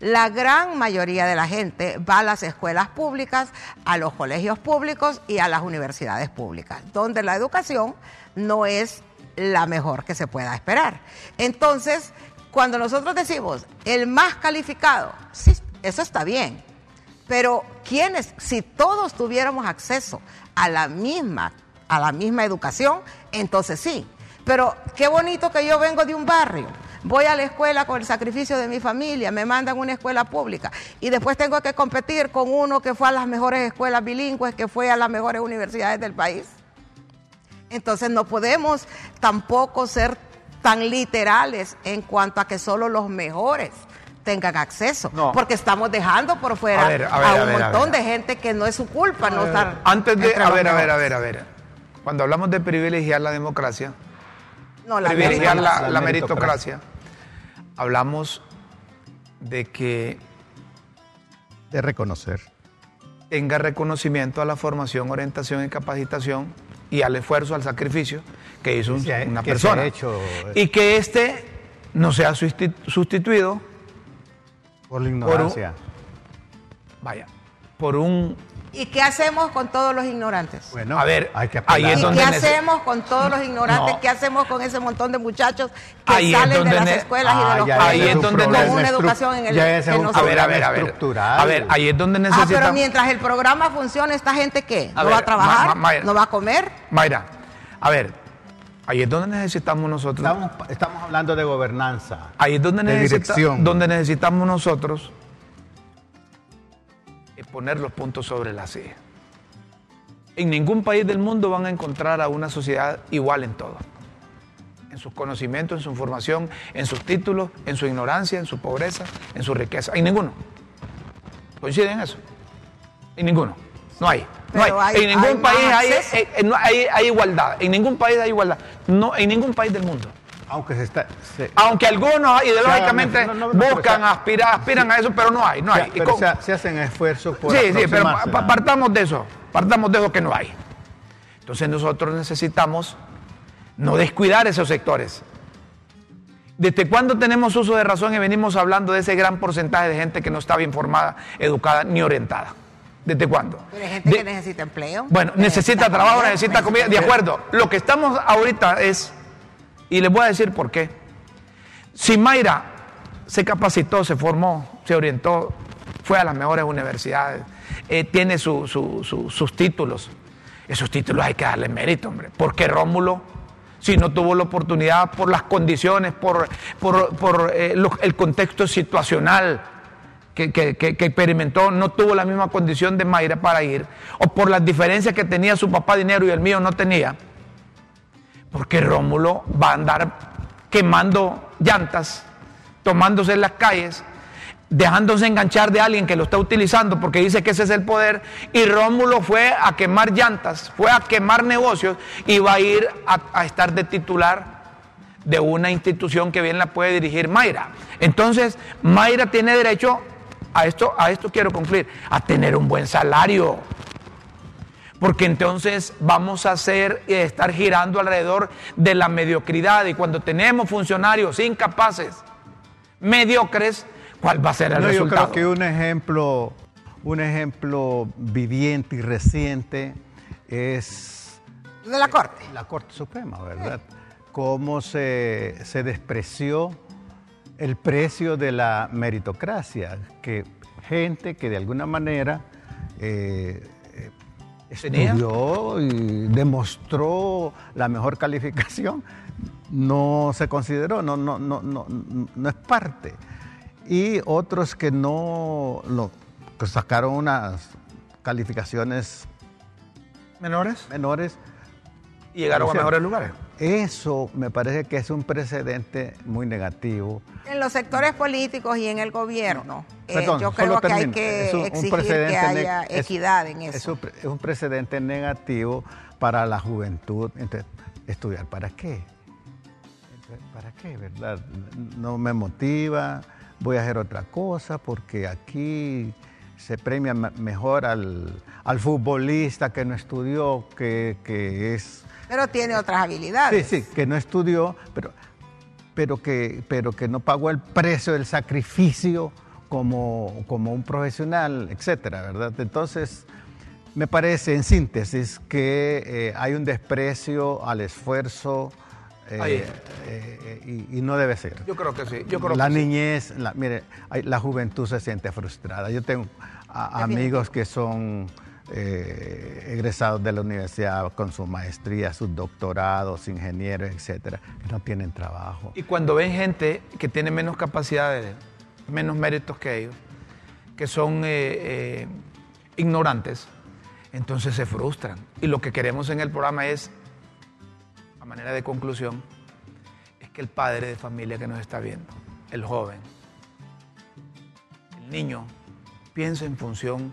La gran mayoría de la gente va a las escuelas públicas, a los colegios públicos y a las universidades públicas, donde la educación no es la mejor que se pueda esperar. Entonces, cuando nosotros decimos el más calificado, sí, eso está bien, pero ¿quiénes? Si todos tuviéramos acceso a la misma, a la misma educación, entonces sí. Pero qué bonito que yo vengo de un barrio voy a la escuela con el sacrificio de mi familia, me mandan a una escuela pública y después tengo que competir con uno que fue a las mejores escuelas bilingües, que fue a las mejores universidades del país. Entonces no podemos tampoco ser tan literales en cuanto a que solo los mejores tengan acceso, porque estamos dejando por fuera a, un montón de gente que no es su culpa no estar. Antes de, a ver, a ver, a ver, a ver. Cuando hablamos de privilegiar la democracia, no, la privilegiar la, meritocracia hablamos de que... De reconocer. Tenga reconocimiento a la formación, orientación y capacitación y al esfuerzo, al sacrificio que hizo una persona. Hecho... Y que éste no sea sustituido por la ignorancia. vaya, por un ¿Y qué hacemos con todos los ignorantes? Bueno, a ver, hay que ahí es ¿Y qué hacemos con todos los ignorantes? ¿Qué hacemos con ese montón de muchachos que salen de las escuelas y de los Ahí es donde con una educación en el que no a ver, a ver, a ver. A ver, ahí es donde necesitamos... Ah, pero mientras el programa funcione, ¿esta gente qué? ¿No va a trabajar? ¿No va a comer? Mayra, a ver, Ahí es donde necesitamos nosotros. Estamos, hablando de gobernanza. Ahí es donde, donde necesitamos nosotros poner los puntos sobre la C. En ningún país del mundo van a encontrar a una sociedad igual en todo. En sus conocimientos, en su formación, en sus títulos, en su ignorancia, en su pobreza, en su riqueza. En ninguno. ¿Coinciden en eso? En ninguno. No hay. No hay. En ningún país eh, eh, hay, hay, igualdad. En ningún país hay igualdad. No, en ningún país del mundo. Aunque, se está, Aunque algunos ideológicamente buscan, aspirar, aspiran a eso, pero no hay, no hay. Pero se, hacen esfuerzos por Sí, sí, pero partamos de eso, partamos de eso que no hay. Entonces nosotros necesitamos no descuidar esos sectores. ¿Desde cuándo tenemos uso de razón y venimos hablando de ese gran porcentaje de gente que no estaba informada, educada ni orientada? ¿Desde cuándo? Pero hay gente que necesita empleo. Bueno, necesita, trabajo, necesita comida. De acuerdo. Lo que estamos ahorita es y les voy a decir por qué. Si Mayra se capacitó, se formó, se orientó, fue a las mejores universidades, eh, tiene sus títulos, esos títulos hay que darle mérito, hombre. Porque Rómulo, si no tuvo la oportunidad por las condiciones, por, por, eh, el contexto situacional que, que, experimentó, no tuvo la misma condición de Mayra para ir, o por las diferencias que tenía su papá dinero y el mío no tenía porque Rómulo va a andar quemando llantas, tomándose en las calles, dejándose enganchar de alguien que lo está utilizando porque dice que ese es el poder. Y Rómulo fue a quemar llantas, fue a quemar negocios y va a ir a, estar de titular de una institución que bien la puede dirigir Mayra. Entonces, Mayra tiene derecho a esto, a esto quiero concluir, a tener un buen salario. Porque entonces vamos a hacer y estar girando alrededor de la mediocridad. Y cuando tenemos funcionarios incapaces, mediocres, ¿cuál va a ser el No, yo creo que un ejemplo, un ejemplo viviente y reciente es De la Corte. la Corte Suprema, ¿verdad? Cómo se, se despreció el precio de la meritocracia, que gente que de alguna manera eh, eh. Estudió y demostró la mejor calificación, no se consideró, no, no, no, no, no es parte. Y otros que no, que sacaron unas calificaciones menores menores, y llegaron a mejores lugares. eso me parece que es un precedente muy negativo. En los sectores políticos y en el gobierno, eh, Perdón, yo solo creo que hay que Es un- un exigir que precedente haya neg- es- equidad en Es eso. un, pre- es un precedente negativo para la juventud. Entonces, ¿estudiar para qué? ¿Para qué, verdad? No me motiva, voy a hacer otra cosa porque aquí se premia me- mejor al, al futbolista que no estudió, que, que es Pero tiene otras habilidades. Sí, sí, que no estudió, pero, pero, que, pero que no pagó el precio del sacrificio como, como un profesional, etcétera, ¿verdad? Entonces, me parece, en síntesis, que eh, hay un desprecio al esfuerzo eh, Ahí. eh, eh, y, y no debe ser. Yo creo que sí. Yo creo la que sí. niñez, la, mire, la juventud se siente frustrada. Yo tengo a- amigos que son eh, egresados de la universidad con su maestría, sus doctorados, ingenieros, etcétera, que no tienen trabajo. Y cuando ven gente que tiene menos capacidades, menos méritos que ellos, que son eh, eh, ignorantes, entonces se frustran. Y lo que queremos en el programa es, a manera de conclusión, es que el padre de familia que nos está viendo, el joven, el niño, piense en función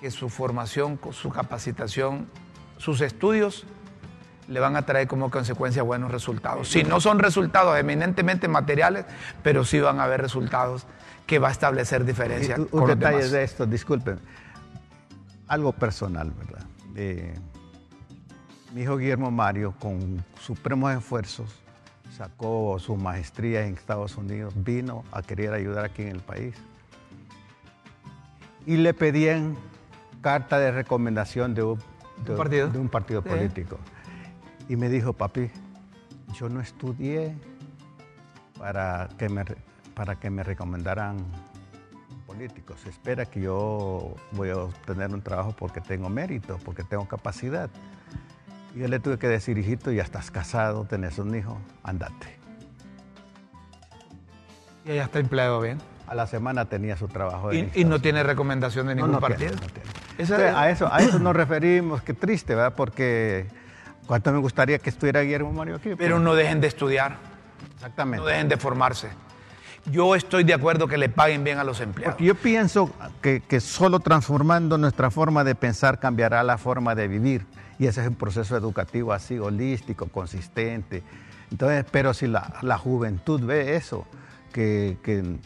que su formación, su capacitación, sus estudios le van a traer como consecuencia buenos resultados. Si no son resultados eminentemente materiales, pero sí van a haber resultados que va a establecer diferencia Y un con los detalle demás. de esto, disculpen, algo personal, ¿verdad? Eh, mi hijo Guillermo Mario, con supremos esfuerzos, sacó su maestría en Estados Unidos, vino a querer ayudar aquí en el país. Y le pedían carta de recomendación de un, de- ¿Un partido? de un partido Sí. político. Y me dijo, papi, yo no estudié para que me, para que me recomendaran políticos. Se espera que yo voy a obtener un trabajo porque tengo mérito, porque tengo capacidad. Y yo le tuve que decir, hijito, ya estás casado, tenés un hijo, andate. Y ella está empleado bien. A la semana tenía su trabajo. Y, no tiene recomendación de No, ningún no partido. tiene, no tiene. Esa- a, eso, a eso nos referimos, qué triste, ¿verdad? Porque cuánto me gustaría que estuviera Guillermo Mario aquí. Pero pues. no dejen de estudiar, Exactamente. no dejen de formarse. Yo estoy de acuerdo que le paguen bien a los empleados. Porque yo pienso que, que solo transformando nuestra forma de pensar cambiará la forma de vivir. Y ese es un proceso educativo así, holístico, consistente. Entonces, pero si la, la juventud ve eso, que, que,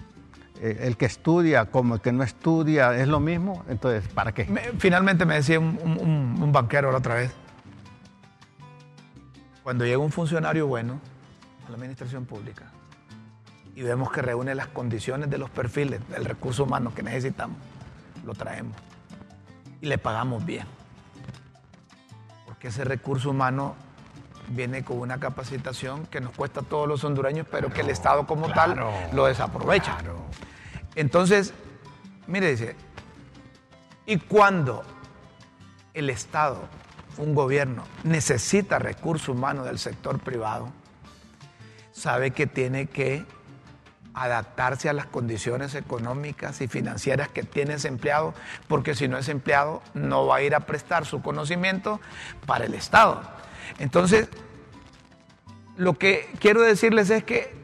el que estudia como el que no estudia es lo mismo, entonces, ¿para qué? Me- finalmente me decía un, un- un- un banquero la otra vez, cuando llega un funcionario bueno a la administración pública y vemos que reúne las condiciones de los perfiles del recurso humano que necesitamos, lo traemos y le pagamos bien. Porque ese recurso humano viene con una capacitación que nos cuesta a todos los hondureños, pero que el Estado como tal lo desaprovecha. Entonces, mire, dice, y cuando el Estado, un gobierno, necesita recurso humano del sector privado, sabe que tiene que adaptarse a las condiciones económicas y financieras que tiene ese empleado, porque si no es empleado no va a ir a prestar su conocimiento para el Estado. Entonces, lo que quiero decirles es que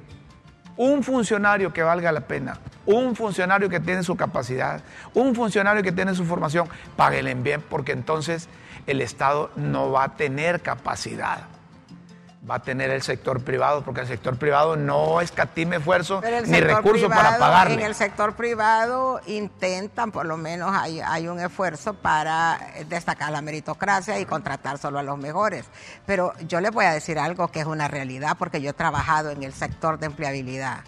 un funcionario que valga la pena, un funcionario que tiene su capacidad, un funcionario que tiene su formación, páguenle bien porque entonces el Estado no va a tener capacidad va a tener el sector privado, porque el sector privado no escatime esfuerzo ni recursos para pagarle. En el sector privado intentan, por lo menos hay, hay un esfuerzo para eh, destacar la meritocracia y contratar solo a los mejores. Pero yo les voy a decir algo que es una realidad, porque yo he trabajado en el sector de empleabilidad.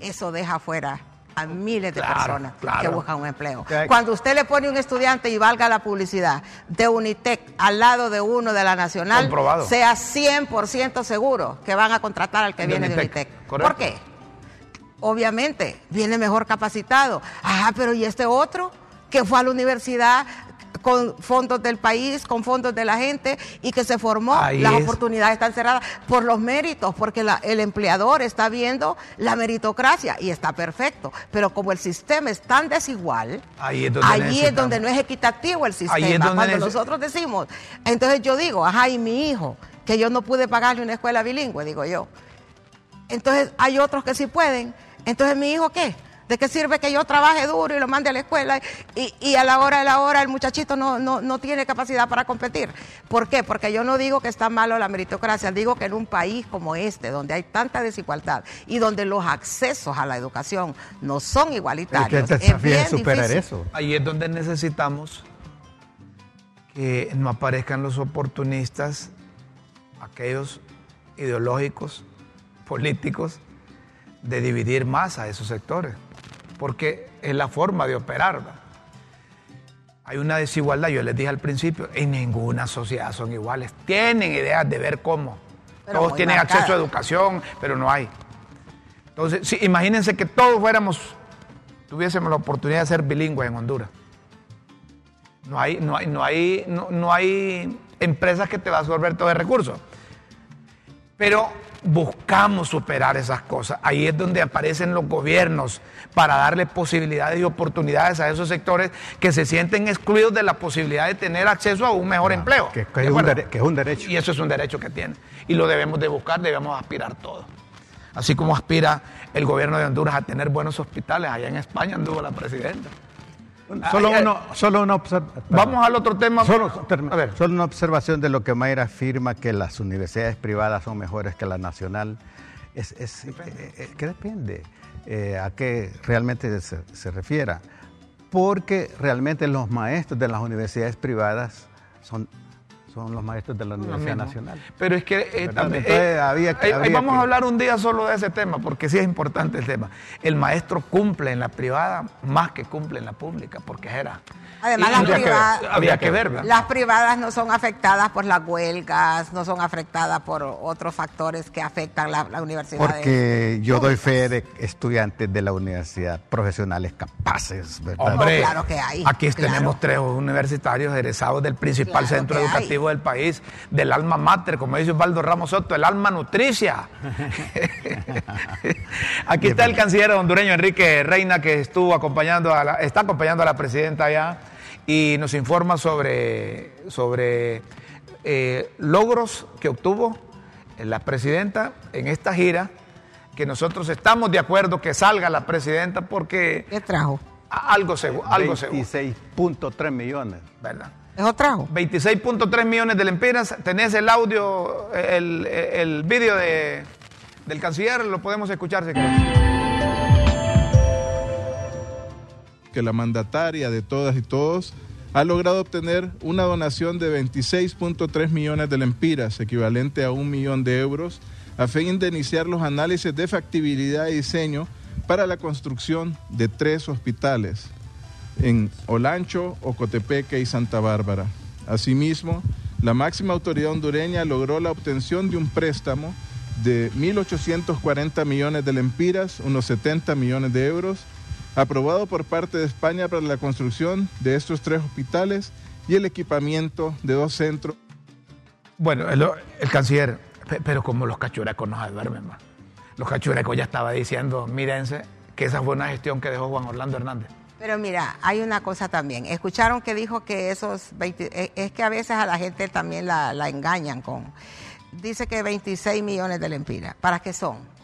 Eso deja fuera a miles de Claro, personas claro. que buscan un empleo. Cuando usted le pone un estudiante y valga la publicidad de Unitec al lado de uno de la Nacional, Comprobado. sea 100% seguro que van a contratar al que De viene de Unitec, correcto. ¿Por qué? Obviamente, viene mejor capacitado. Ah, pero ¿y este otro que fue a la universidad con fondos del país, con fondos de la gente y que se formó? Ahí Las es. oportunidades están cerradas por los méritos, porque la- el empleador está viendo la meritocracia y está perfecto. Pero como el sistema es tan desigual, Ahí es donde allí es donde no es equitativo el sistema. Ahí Cuando nosotros decimos, entonces yo digo, ajá, y mi hijo, que yo no pude pagarle una escuela bilingüe, digo yo. Entonces hay otros que sí pueden. Entonces mi hijo qué? ¿De qué sirve que yo trabaje duro y lo mande a la escuela y, y a la hora de la hora el muchachito no, no, no tiene capacidad para competir? ¿Por qué? Porque yo no digo que está malo la meritocracia, digo que en un país como este, donde hay tanta desigualdad y donde los accesos a la educación no son El igualitarios, que te es bien es superar difícil. eso. Ahí es donde necesitamos que no aparezcan los oportunistas, aquellos ideológicos, políticos, de dividir más a esos sectores, porque es la forma de operar. ¿va? Hay una desigualdad, yo les dije al principio, en ninguna sociedad son iguales. Tienen ideas de ver cómo. Pero Todos tienen acceso a educación, pero no hay. Entonces, sí, imagínense que todos fuéramos, tuviésemos la oportunidad de ser bilingües en Honduras. No hay, no hay, no hay, no, no hay empresas que te va a absorber todo el recurso. Pero buscamos superar esas cosas. Ahí es donde aparecen los gobiernos para darle posibilidades y oportunidades a esos sectores que se sienten excluidos de la posibilidad de tener acceso a un mejor empleo. Ah, que- que ¿De es un acuerdo? dere- que es un derecho. Y eso es un derecho que tiene. Y lo debemos de buscar, debemos aspirar todos. Así como aspira el gobierno de Honduras a tener buenos hospitales. Allá en España anduvo la presidenta. Solo, Ay, ay. uno, solo una observ- Vamos al otro tema. Solo, term- a ver. solo una observación de lo que Mayra afirma que las universidades privadas son mejores que la nacional. Es, es- eh, eh, que depende eh, a qué realmente se, se refiera. Porque realmente los maestros de las universidades privadas son, son los maestros de la Universidad. Nacional. Pero es que eh, también, Entonces, eh, había que- ahí- ahí habría vamos que- a hablar un día solo de ese tema, porque sí es importante el tema. El maestro cumple en la privada más que cumple en la pública, porque era. Además, Y las que privadas- habría que ver, ¿verdad? Las privadas no son afectadas por las huelgas, no son afectadas por otros factores que afectan la, la universidad. Porque yo doy fe de estudiantes de la universidad profesionales capaces, ¿verdad? Hombre, No, claro que hay, aquí claro. tenemos tres universitarios egresados del principal Claro centro que del país, del alma mater, como dice Osvaldo Ramos Soto, el alma nutricia. aquí está el canciller hondureño Enrique Reina, que estuvo acompañando a la, está acompañando a la presidenta allá y nos informa sobre, sobre eh, logros que obtuvo la presidenta en esta gira, que nosotros estamos de acuerdo que salga la presidenta porque ¿Qué trajo? a- algo seguro, algo seguro, 26.3 millones. ¿verdad? ¿Eso trajo? 26.3 millones de lempiras, tenés el audio, el, el vídeo de, del canciller, lo podemos escuchar si querés. que la mandataria de todas y todos ha logrado obtener una donación de 26.3 millones de lempiras, equivalente a un millón de euros, a fin de iniciar los análisis de factibilidad y diseño para la construcción de tres hospitales en Olancho, Ocotepeque y Santa Bárbara. Asimismo, la máxima autoridad hondureña logró la obtención de un préstamo de 1.840 millones de lempiras, unos 70 millones de euros, aprobado por parte de España para la construcción de estos tres hospitales y el equipamiento de dos centros. Bueno, el, canciller, pe- pero como los cachurecos nos duermen más. Los cachurecos ya estaba diciendo, mírense, que esa fue una gestión que dejó Juan Orlando Hernández. Pero mira, hay una cosa también. Escucharon que dijo que esos 20, eh, es que a veces a la gente también la, engañan con. Dice que 26 millones de lempiras. ¿Para qué son?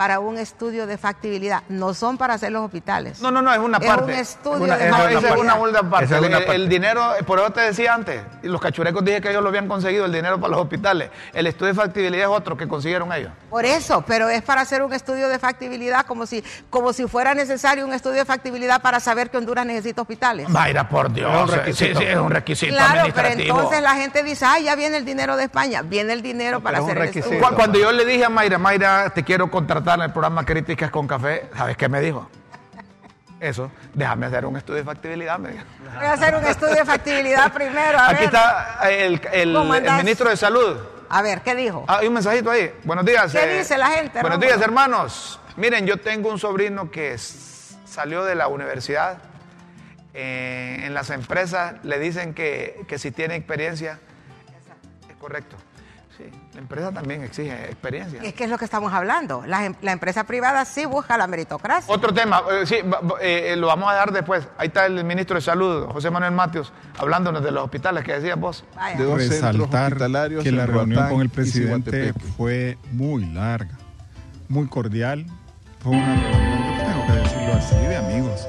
Para un estudio de factibilidad. No son para hacer los hospitales. No, no, no, es una parte. Es un estudio Una- de es factibilidad. una parte. Es una El- parte. El, dinero, por eso te decía antes, y los cachurecos dije que ellos lo habían conseguido, el dinero para los hospitales. El estudio de factibilidad es otro que consiguieron ellos. Por eso, pero es para hacer un estudio de factibilidad como si, como si fuera necesario un estudio de factibilidad para saber que Honduras necesita hospitales. Mayra, por Dios. Es un sí, requisito. sí, es un requisito Claro, pero entonces la gente dice, ay, ya viene el dinero de España. Viene el dinero para hacer un el requisito. estudio. Cu- Cuando yo le dije a Mayra, Mayra, te quiero contratar en el programa Críticas con Café, ¿sabes qué me dijo? Eso, déjame hacer un estudio de factibilidad, me dijo. Voy a hacer un estudio de factibilidad primero. A Aquí ver. está el, el- ¿Cómo el andás? ministro de Salud. A ver, ¿qué dijo? Ah, hay un mensajito ahí. Buenos días. ¿Qué dice la gente, Buenos Rómulo? días, hermanos. Miren, yo tengo un sobrino que salió de la universidad. Eh, en las empresas le dicen que, que si tiene experiencia. Es correcto. La empresa también exige experiencia. Es que es lo que estamos hablando. La, em- la empresa privada sí busca la meritocracia. Otro tema, eh, sí, va- eh, lo vamos a dar después. Ahí está el ministro de Salud, José Manuel Matios, hablándonos de los hospitales que decías vos. Vaya. de dos centros resaltar hospitalarios que la reunión con el presidente fue muy larga, muy cordial. Fue una reunión, yo tengo que decirlo así, de amigos.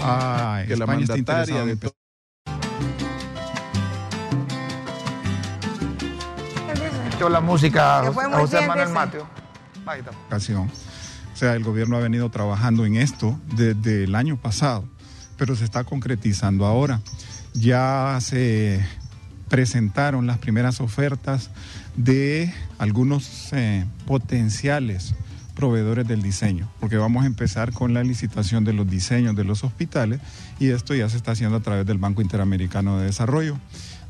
Ah, Que España está mandataria de la música a José Manuel. Ahí está. ocasión. O sea, el gobierno ha venido trabajando en esto desde el año pasado, pero se está concretizando ahora. Ya se presentaron las primeras ofertas de algunos eh, potenciales proveedores del diseño, porque vamos a empezar con la licitación de los diseños de los hospitales y esto ya se está haciendo a través del Banco Interamericano de Desarrollo.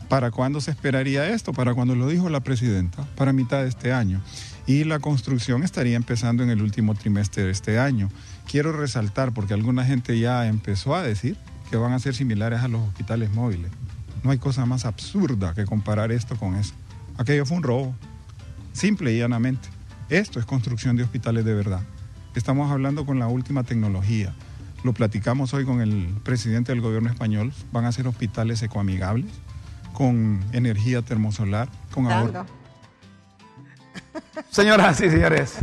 ¿Para cuándo se esperaría esto? Para cuando lo dijo la presidenta, para mitad de este año. Y la construcción estaría empezando en el último trimestre de este año. Quiero resaltar, porque alguna gente ya empezó a decir que van a ser similares a los hospitales móviles. No hay cosa más absurda que comparar esto con eso. Aquello fue un robo, simple y llanamente. Esto es construcción de hospitales de verdad. Estamos hablando con la última tecnología. Lo platicamos hoy con el presidente del gobierno español. Van a ser hospitales ecoamigables, con energía termosolar, con ahorro. Señoras y señores,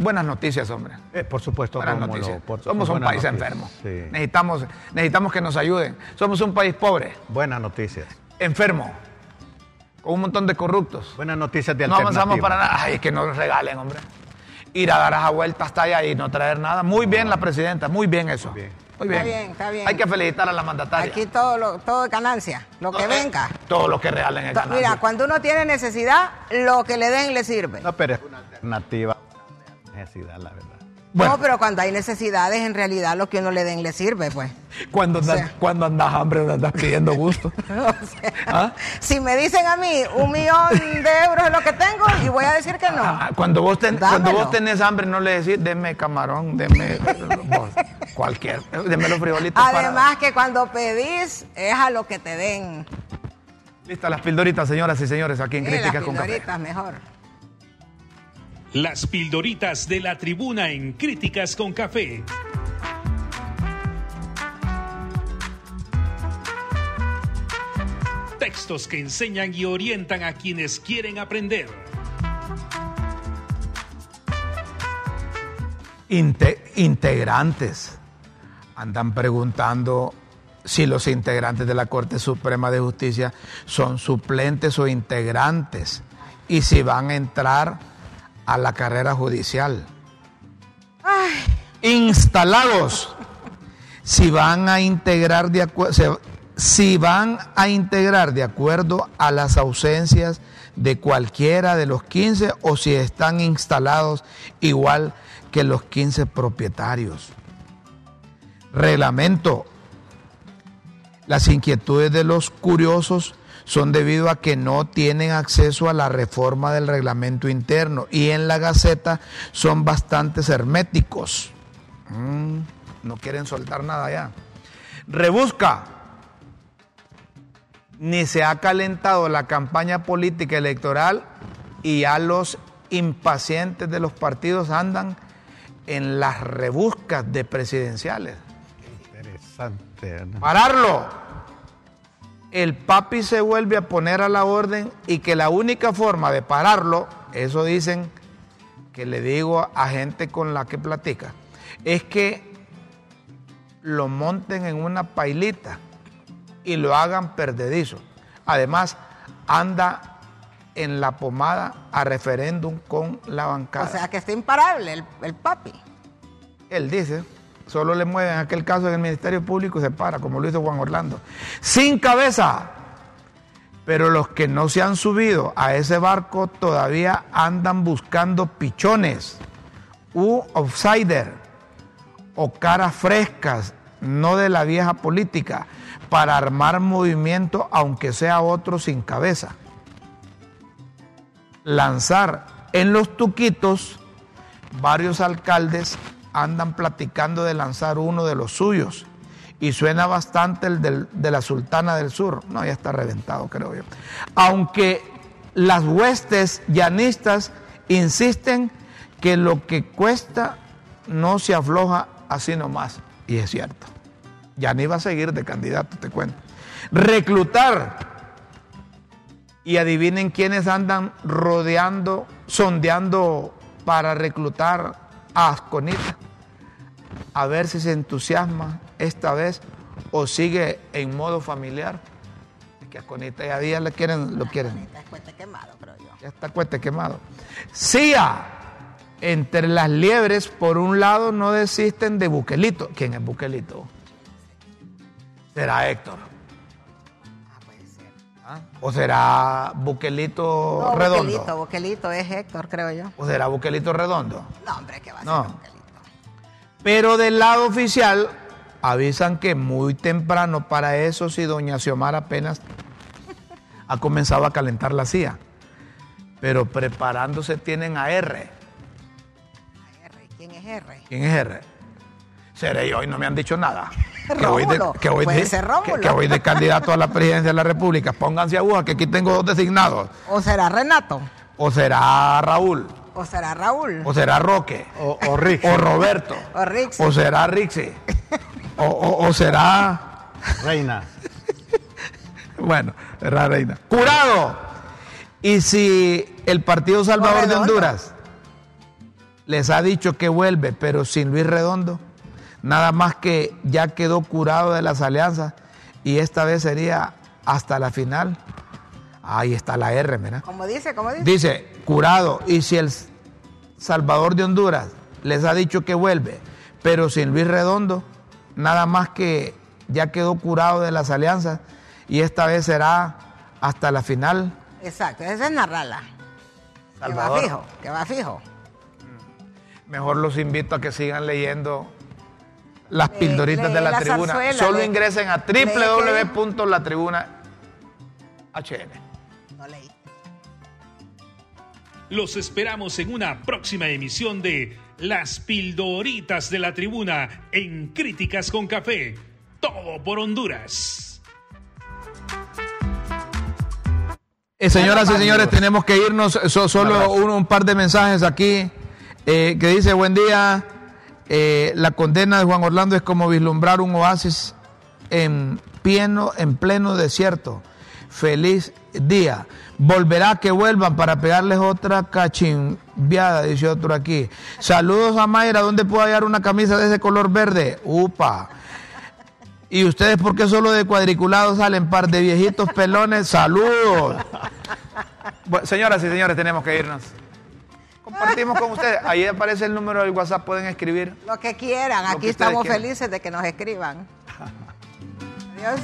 buenas noticias, hombre. Eh, por supuesto, Buenas noticias. por- Somos un país noticias, enfermo. sí. Necesitamos, necesitamos que nos ayuden. Somos un país pobre, Buenas noticias. enfermo, con un montón de corruptos. Buenas noticias de No avanzamos para nada. Ay, que nos regalen, hombre. Ir a dar esa vuelta hasta allá y no traer nada. Muy bien la presidenta, muy bien eso. Muy bien. Muy bien. Está bien, está bien. Hay que felicitar a la mandataria. Aquí todo, lo, todo es ganancia, lo que Eh, venga. Todo lo que regalen es ganancia. Mira, cuando uno tiene necesidad, lo que le den le sirve. No, pero es una alternativa. Necesidad, la verdad. Bueno. No, pero cuando hay necesidades, en realidad lo que uno le den le sirve, pues. Cuando andas, sea. cuando andas hambre, no andas pidiendo gusto. O sea, ¿Ah? Si me dicen a mí un millón de euros es lo que tengo, y voy a decir que no. Ah, cuando, vos ten- cuando vos tenés hambre, no le decís, deme camarón, deme vos, cualquier, deme los frijolitos. Además que cuando pedís es a lo que te den. Listas las pildoritas, señoras y señores, aquí en las Críticas con Café. pildoritas mejor. Las pildoritas de la tribuna en Críticas con Café. Textos que enseñan y orientan a quienes quieren aprender. Inte- integrantes. Andan preguntando si los integrantes de la Corte Suprema de Justicia son suplentes o integrantes y si van a entrar a la carrera judicial. Instalados. Si van a integrar de acuerdo si van a integrar de acuerdo a las ausencias de cualquiera de los 15 o si están instalados igual que los 15 propietarios. Reglamento. Las inquietudes de los curiosos son debido a que no tienen acceso a la reforma del reglamento interno y en la Gaceta son bastante herméticos. Mm, no quieren soltar nada ya. Rebusca. Ni se ha calentado la campaña política electoral y ya los impacientes de los partidos andan en las rebuscas de presidenciales. Interesante. ¿verdad? Pararlo. El papi se vuelve a poner a la orden y que la única forma de pararlo, eso dicen que le digo a gente con la que platica es que lo monten en una pailita y lo hagan perdedizo. Además, anda en la pomada a referéndum con la bancada. O sea que está imparable el, el papi. Él dice, solo le mueven aquel caso en el Ministerio Público y se para, como lo hizo Juan Orlando. Sin cabeza. Pero los que no se han subido a ese barco todavía andan buscando pichones, u outsider, o caras frescas, no de la vieja política, para armar movimiento, aunque sea otro sin cabeza. Lanzar en los tuquitos, varios alcaldes andan platicando de lanzar uno de los suyos. Y suena bastante el del- de la Sultana del Sur. No, ya está reventado, creo yo. Aunque las huestes llanistas insisten que lo que cuesta no se afloja así nomás. Y es cierto. Ya ni va a seguir de candidato, te cuento. Reclutar. Y adivinen quiénes andan rodeando, sondeando para reclutar a Asconita. A ver si se entusiasma esta vez o sigue en modo familiar. Es que Asconita ya día le quieren, lo quieren. Está cuete quemado, creo yo. Ya está cuete quemado. CIA. Entre las liebres, por un lado, no desisten de Buquelito. ¿Quién es Buquelito? Será Héctor. Ah, puede ser. ¿Ah? ¿O será Buquelito No, Redondo? Boquelito, Boquelito es Héctor, creo yo. ¿O será Buquelito Redondo? No, hombre, que va a No. ser Boquelito. Pero del lado oficial avisan que muy temprano para eso si doña Xiomara apenas ha comenzado a calentar la CIA. Pero preparándose tienen a R. R. ¿Quién es R? ¿Quién es R? Seré yo y no me han dicho nada. Que voy de, que- que voy de candidato a la presidencia de la República. Pónganse agujas que aquí tengo dos designados. ¿O será Renato? O será Raúl, ¿O será Raúl? o será Roque, O, o Rick. o Roberto, ¿O Rixi? o será Rixi, o, o- o será Reina. Bueno, era reina. Curado. Y si el Partido Salvador de. Honduras les ha dicho que vuelve, pero sin Luis Redondo, nada más que ya quedó curado de las alianzas y esta vez sería hasta la final. Ahí está la R, mira. ¿Cómo dice? ¿Cómo dice? Dice, curado. Y si el Salvador de Honduras les ha dicho que vuelve, pero sin Luis Redondo, nada más que ya quedó curado de las alianzas y esta vez será hasta la final. Exacto, esa es narrala. Que va Salvador. fijo, que va fijo. Mejor los invito a que sigan leyendo las Le- pildoritas lee de la, la tribuna. zarzuela, Solo ingresen a www.latribuna.hn. Los esperamos en una próxima emisión de Las Pildoritas de la Tribuna en Críticas con Café. Todo por Honduras. Eh, señoras y señores, tenemos que irnos. So- solo un, un par de mensajes aquí eh, que dice, buen día, eh, la condena de Juan Orlando es como vislumbrar un oasis en pleno, en pleno desierto. Feliz día. Volverá que vuelvan para pegarles otra cachimbiada, dice otro aquí. Saludos a Mayra, ¿dónde puedo hallar una camisa de ese color verde? Upa. ¿Y ustedes por qué solo de cuadriculados salen par de viejitos pelones? ¡Saludos! Bueno, señoras y señores, tenemos que irnos. Compartimos con ustedes. Ahí aparece el número del WhatsApp, pueden escribir. Lo que quieran, Lo aquí que estamos quieran. felices de que nos escriban. Adiós.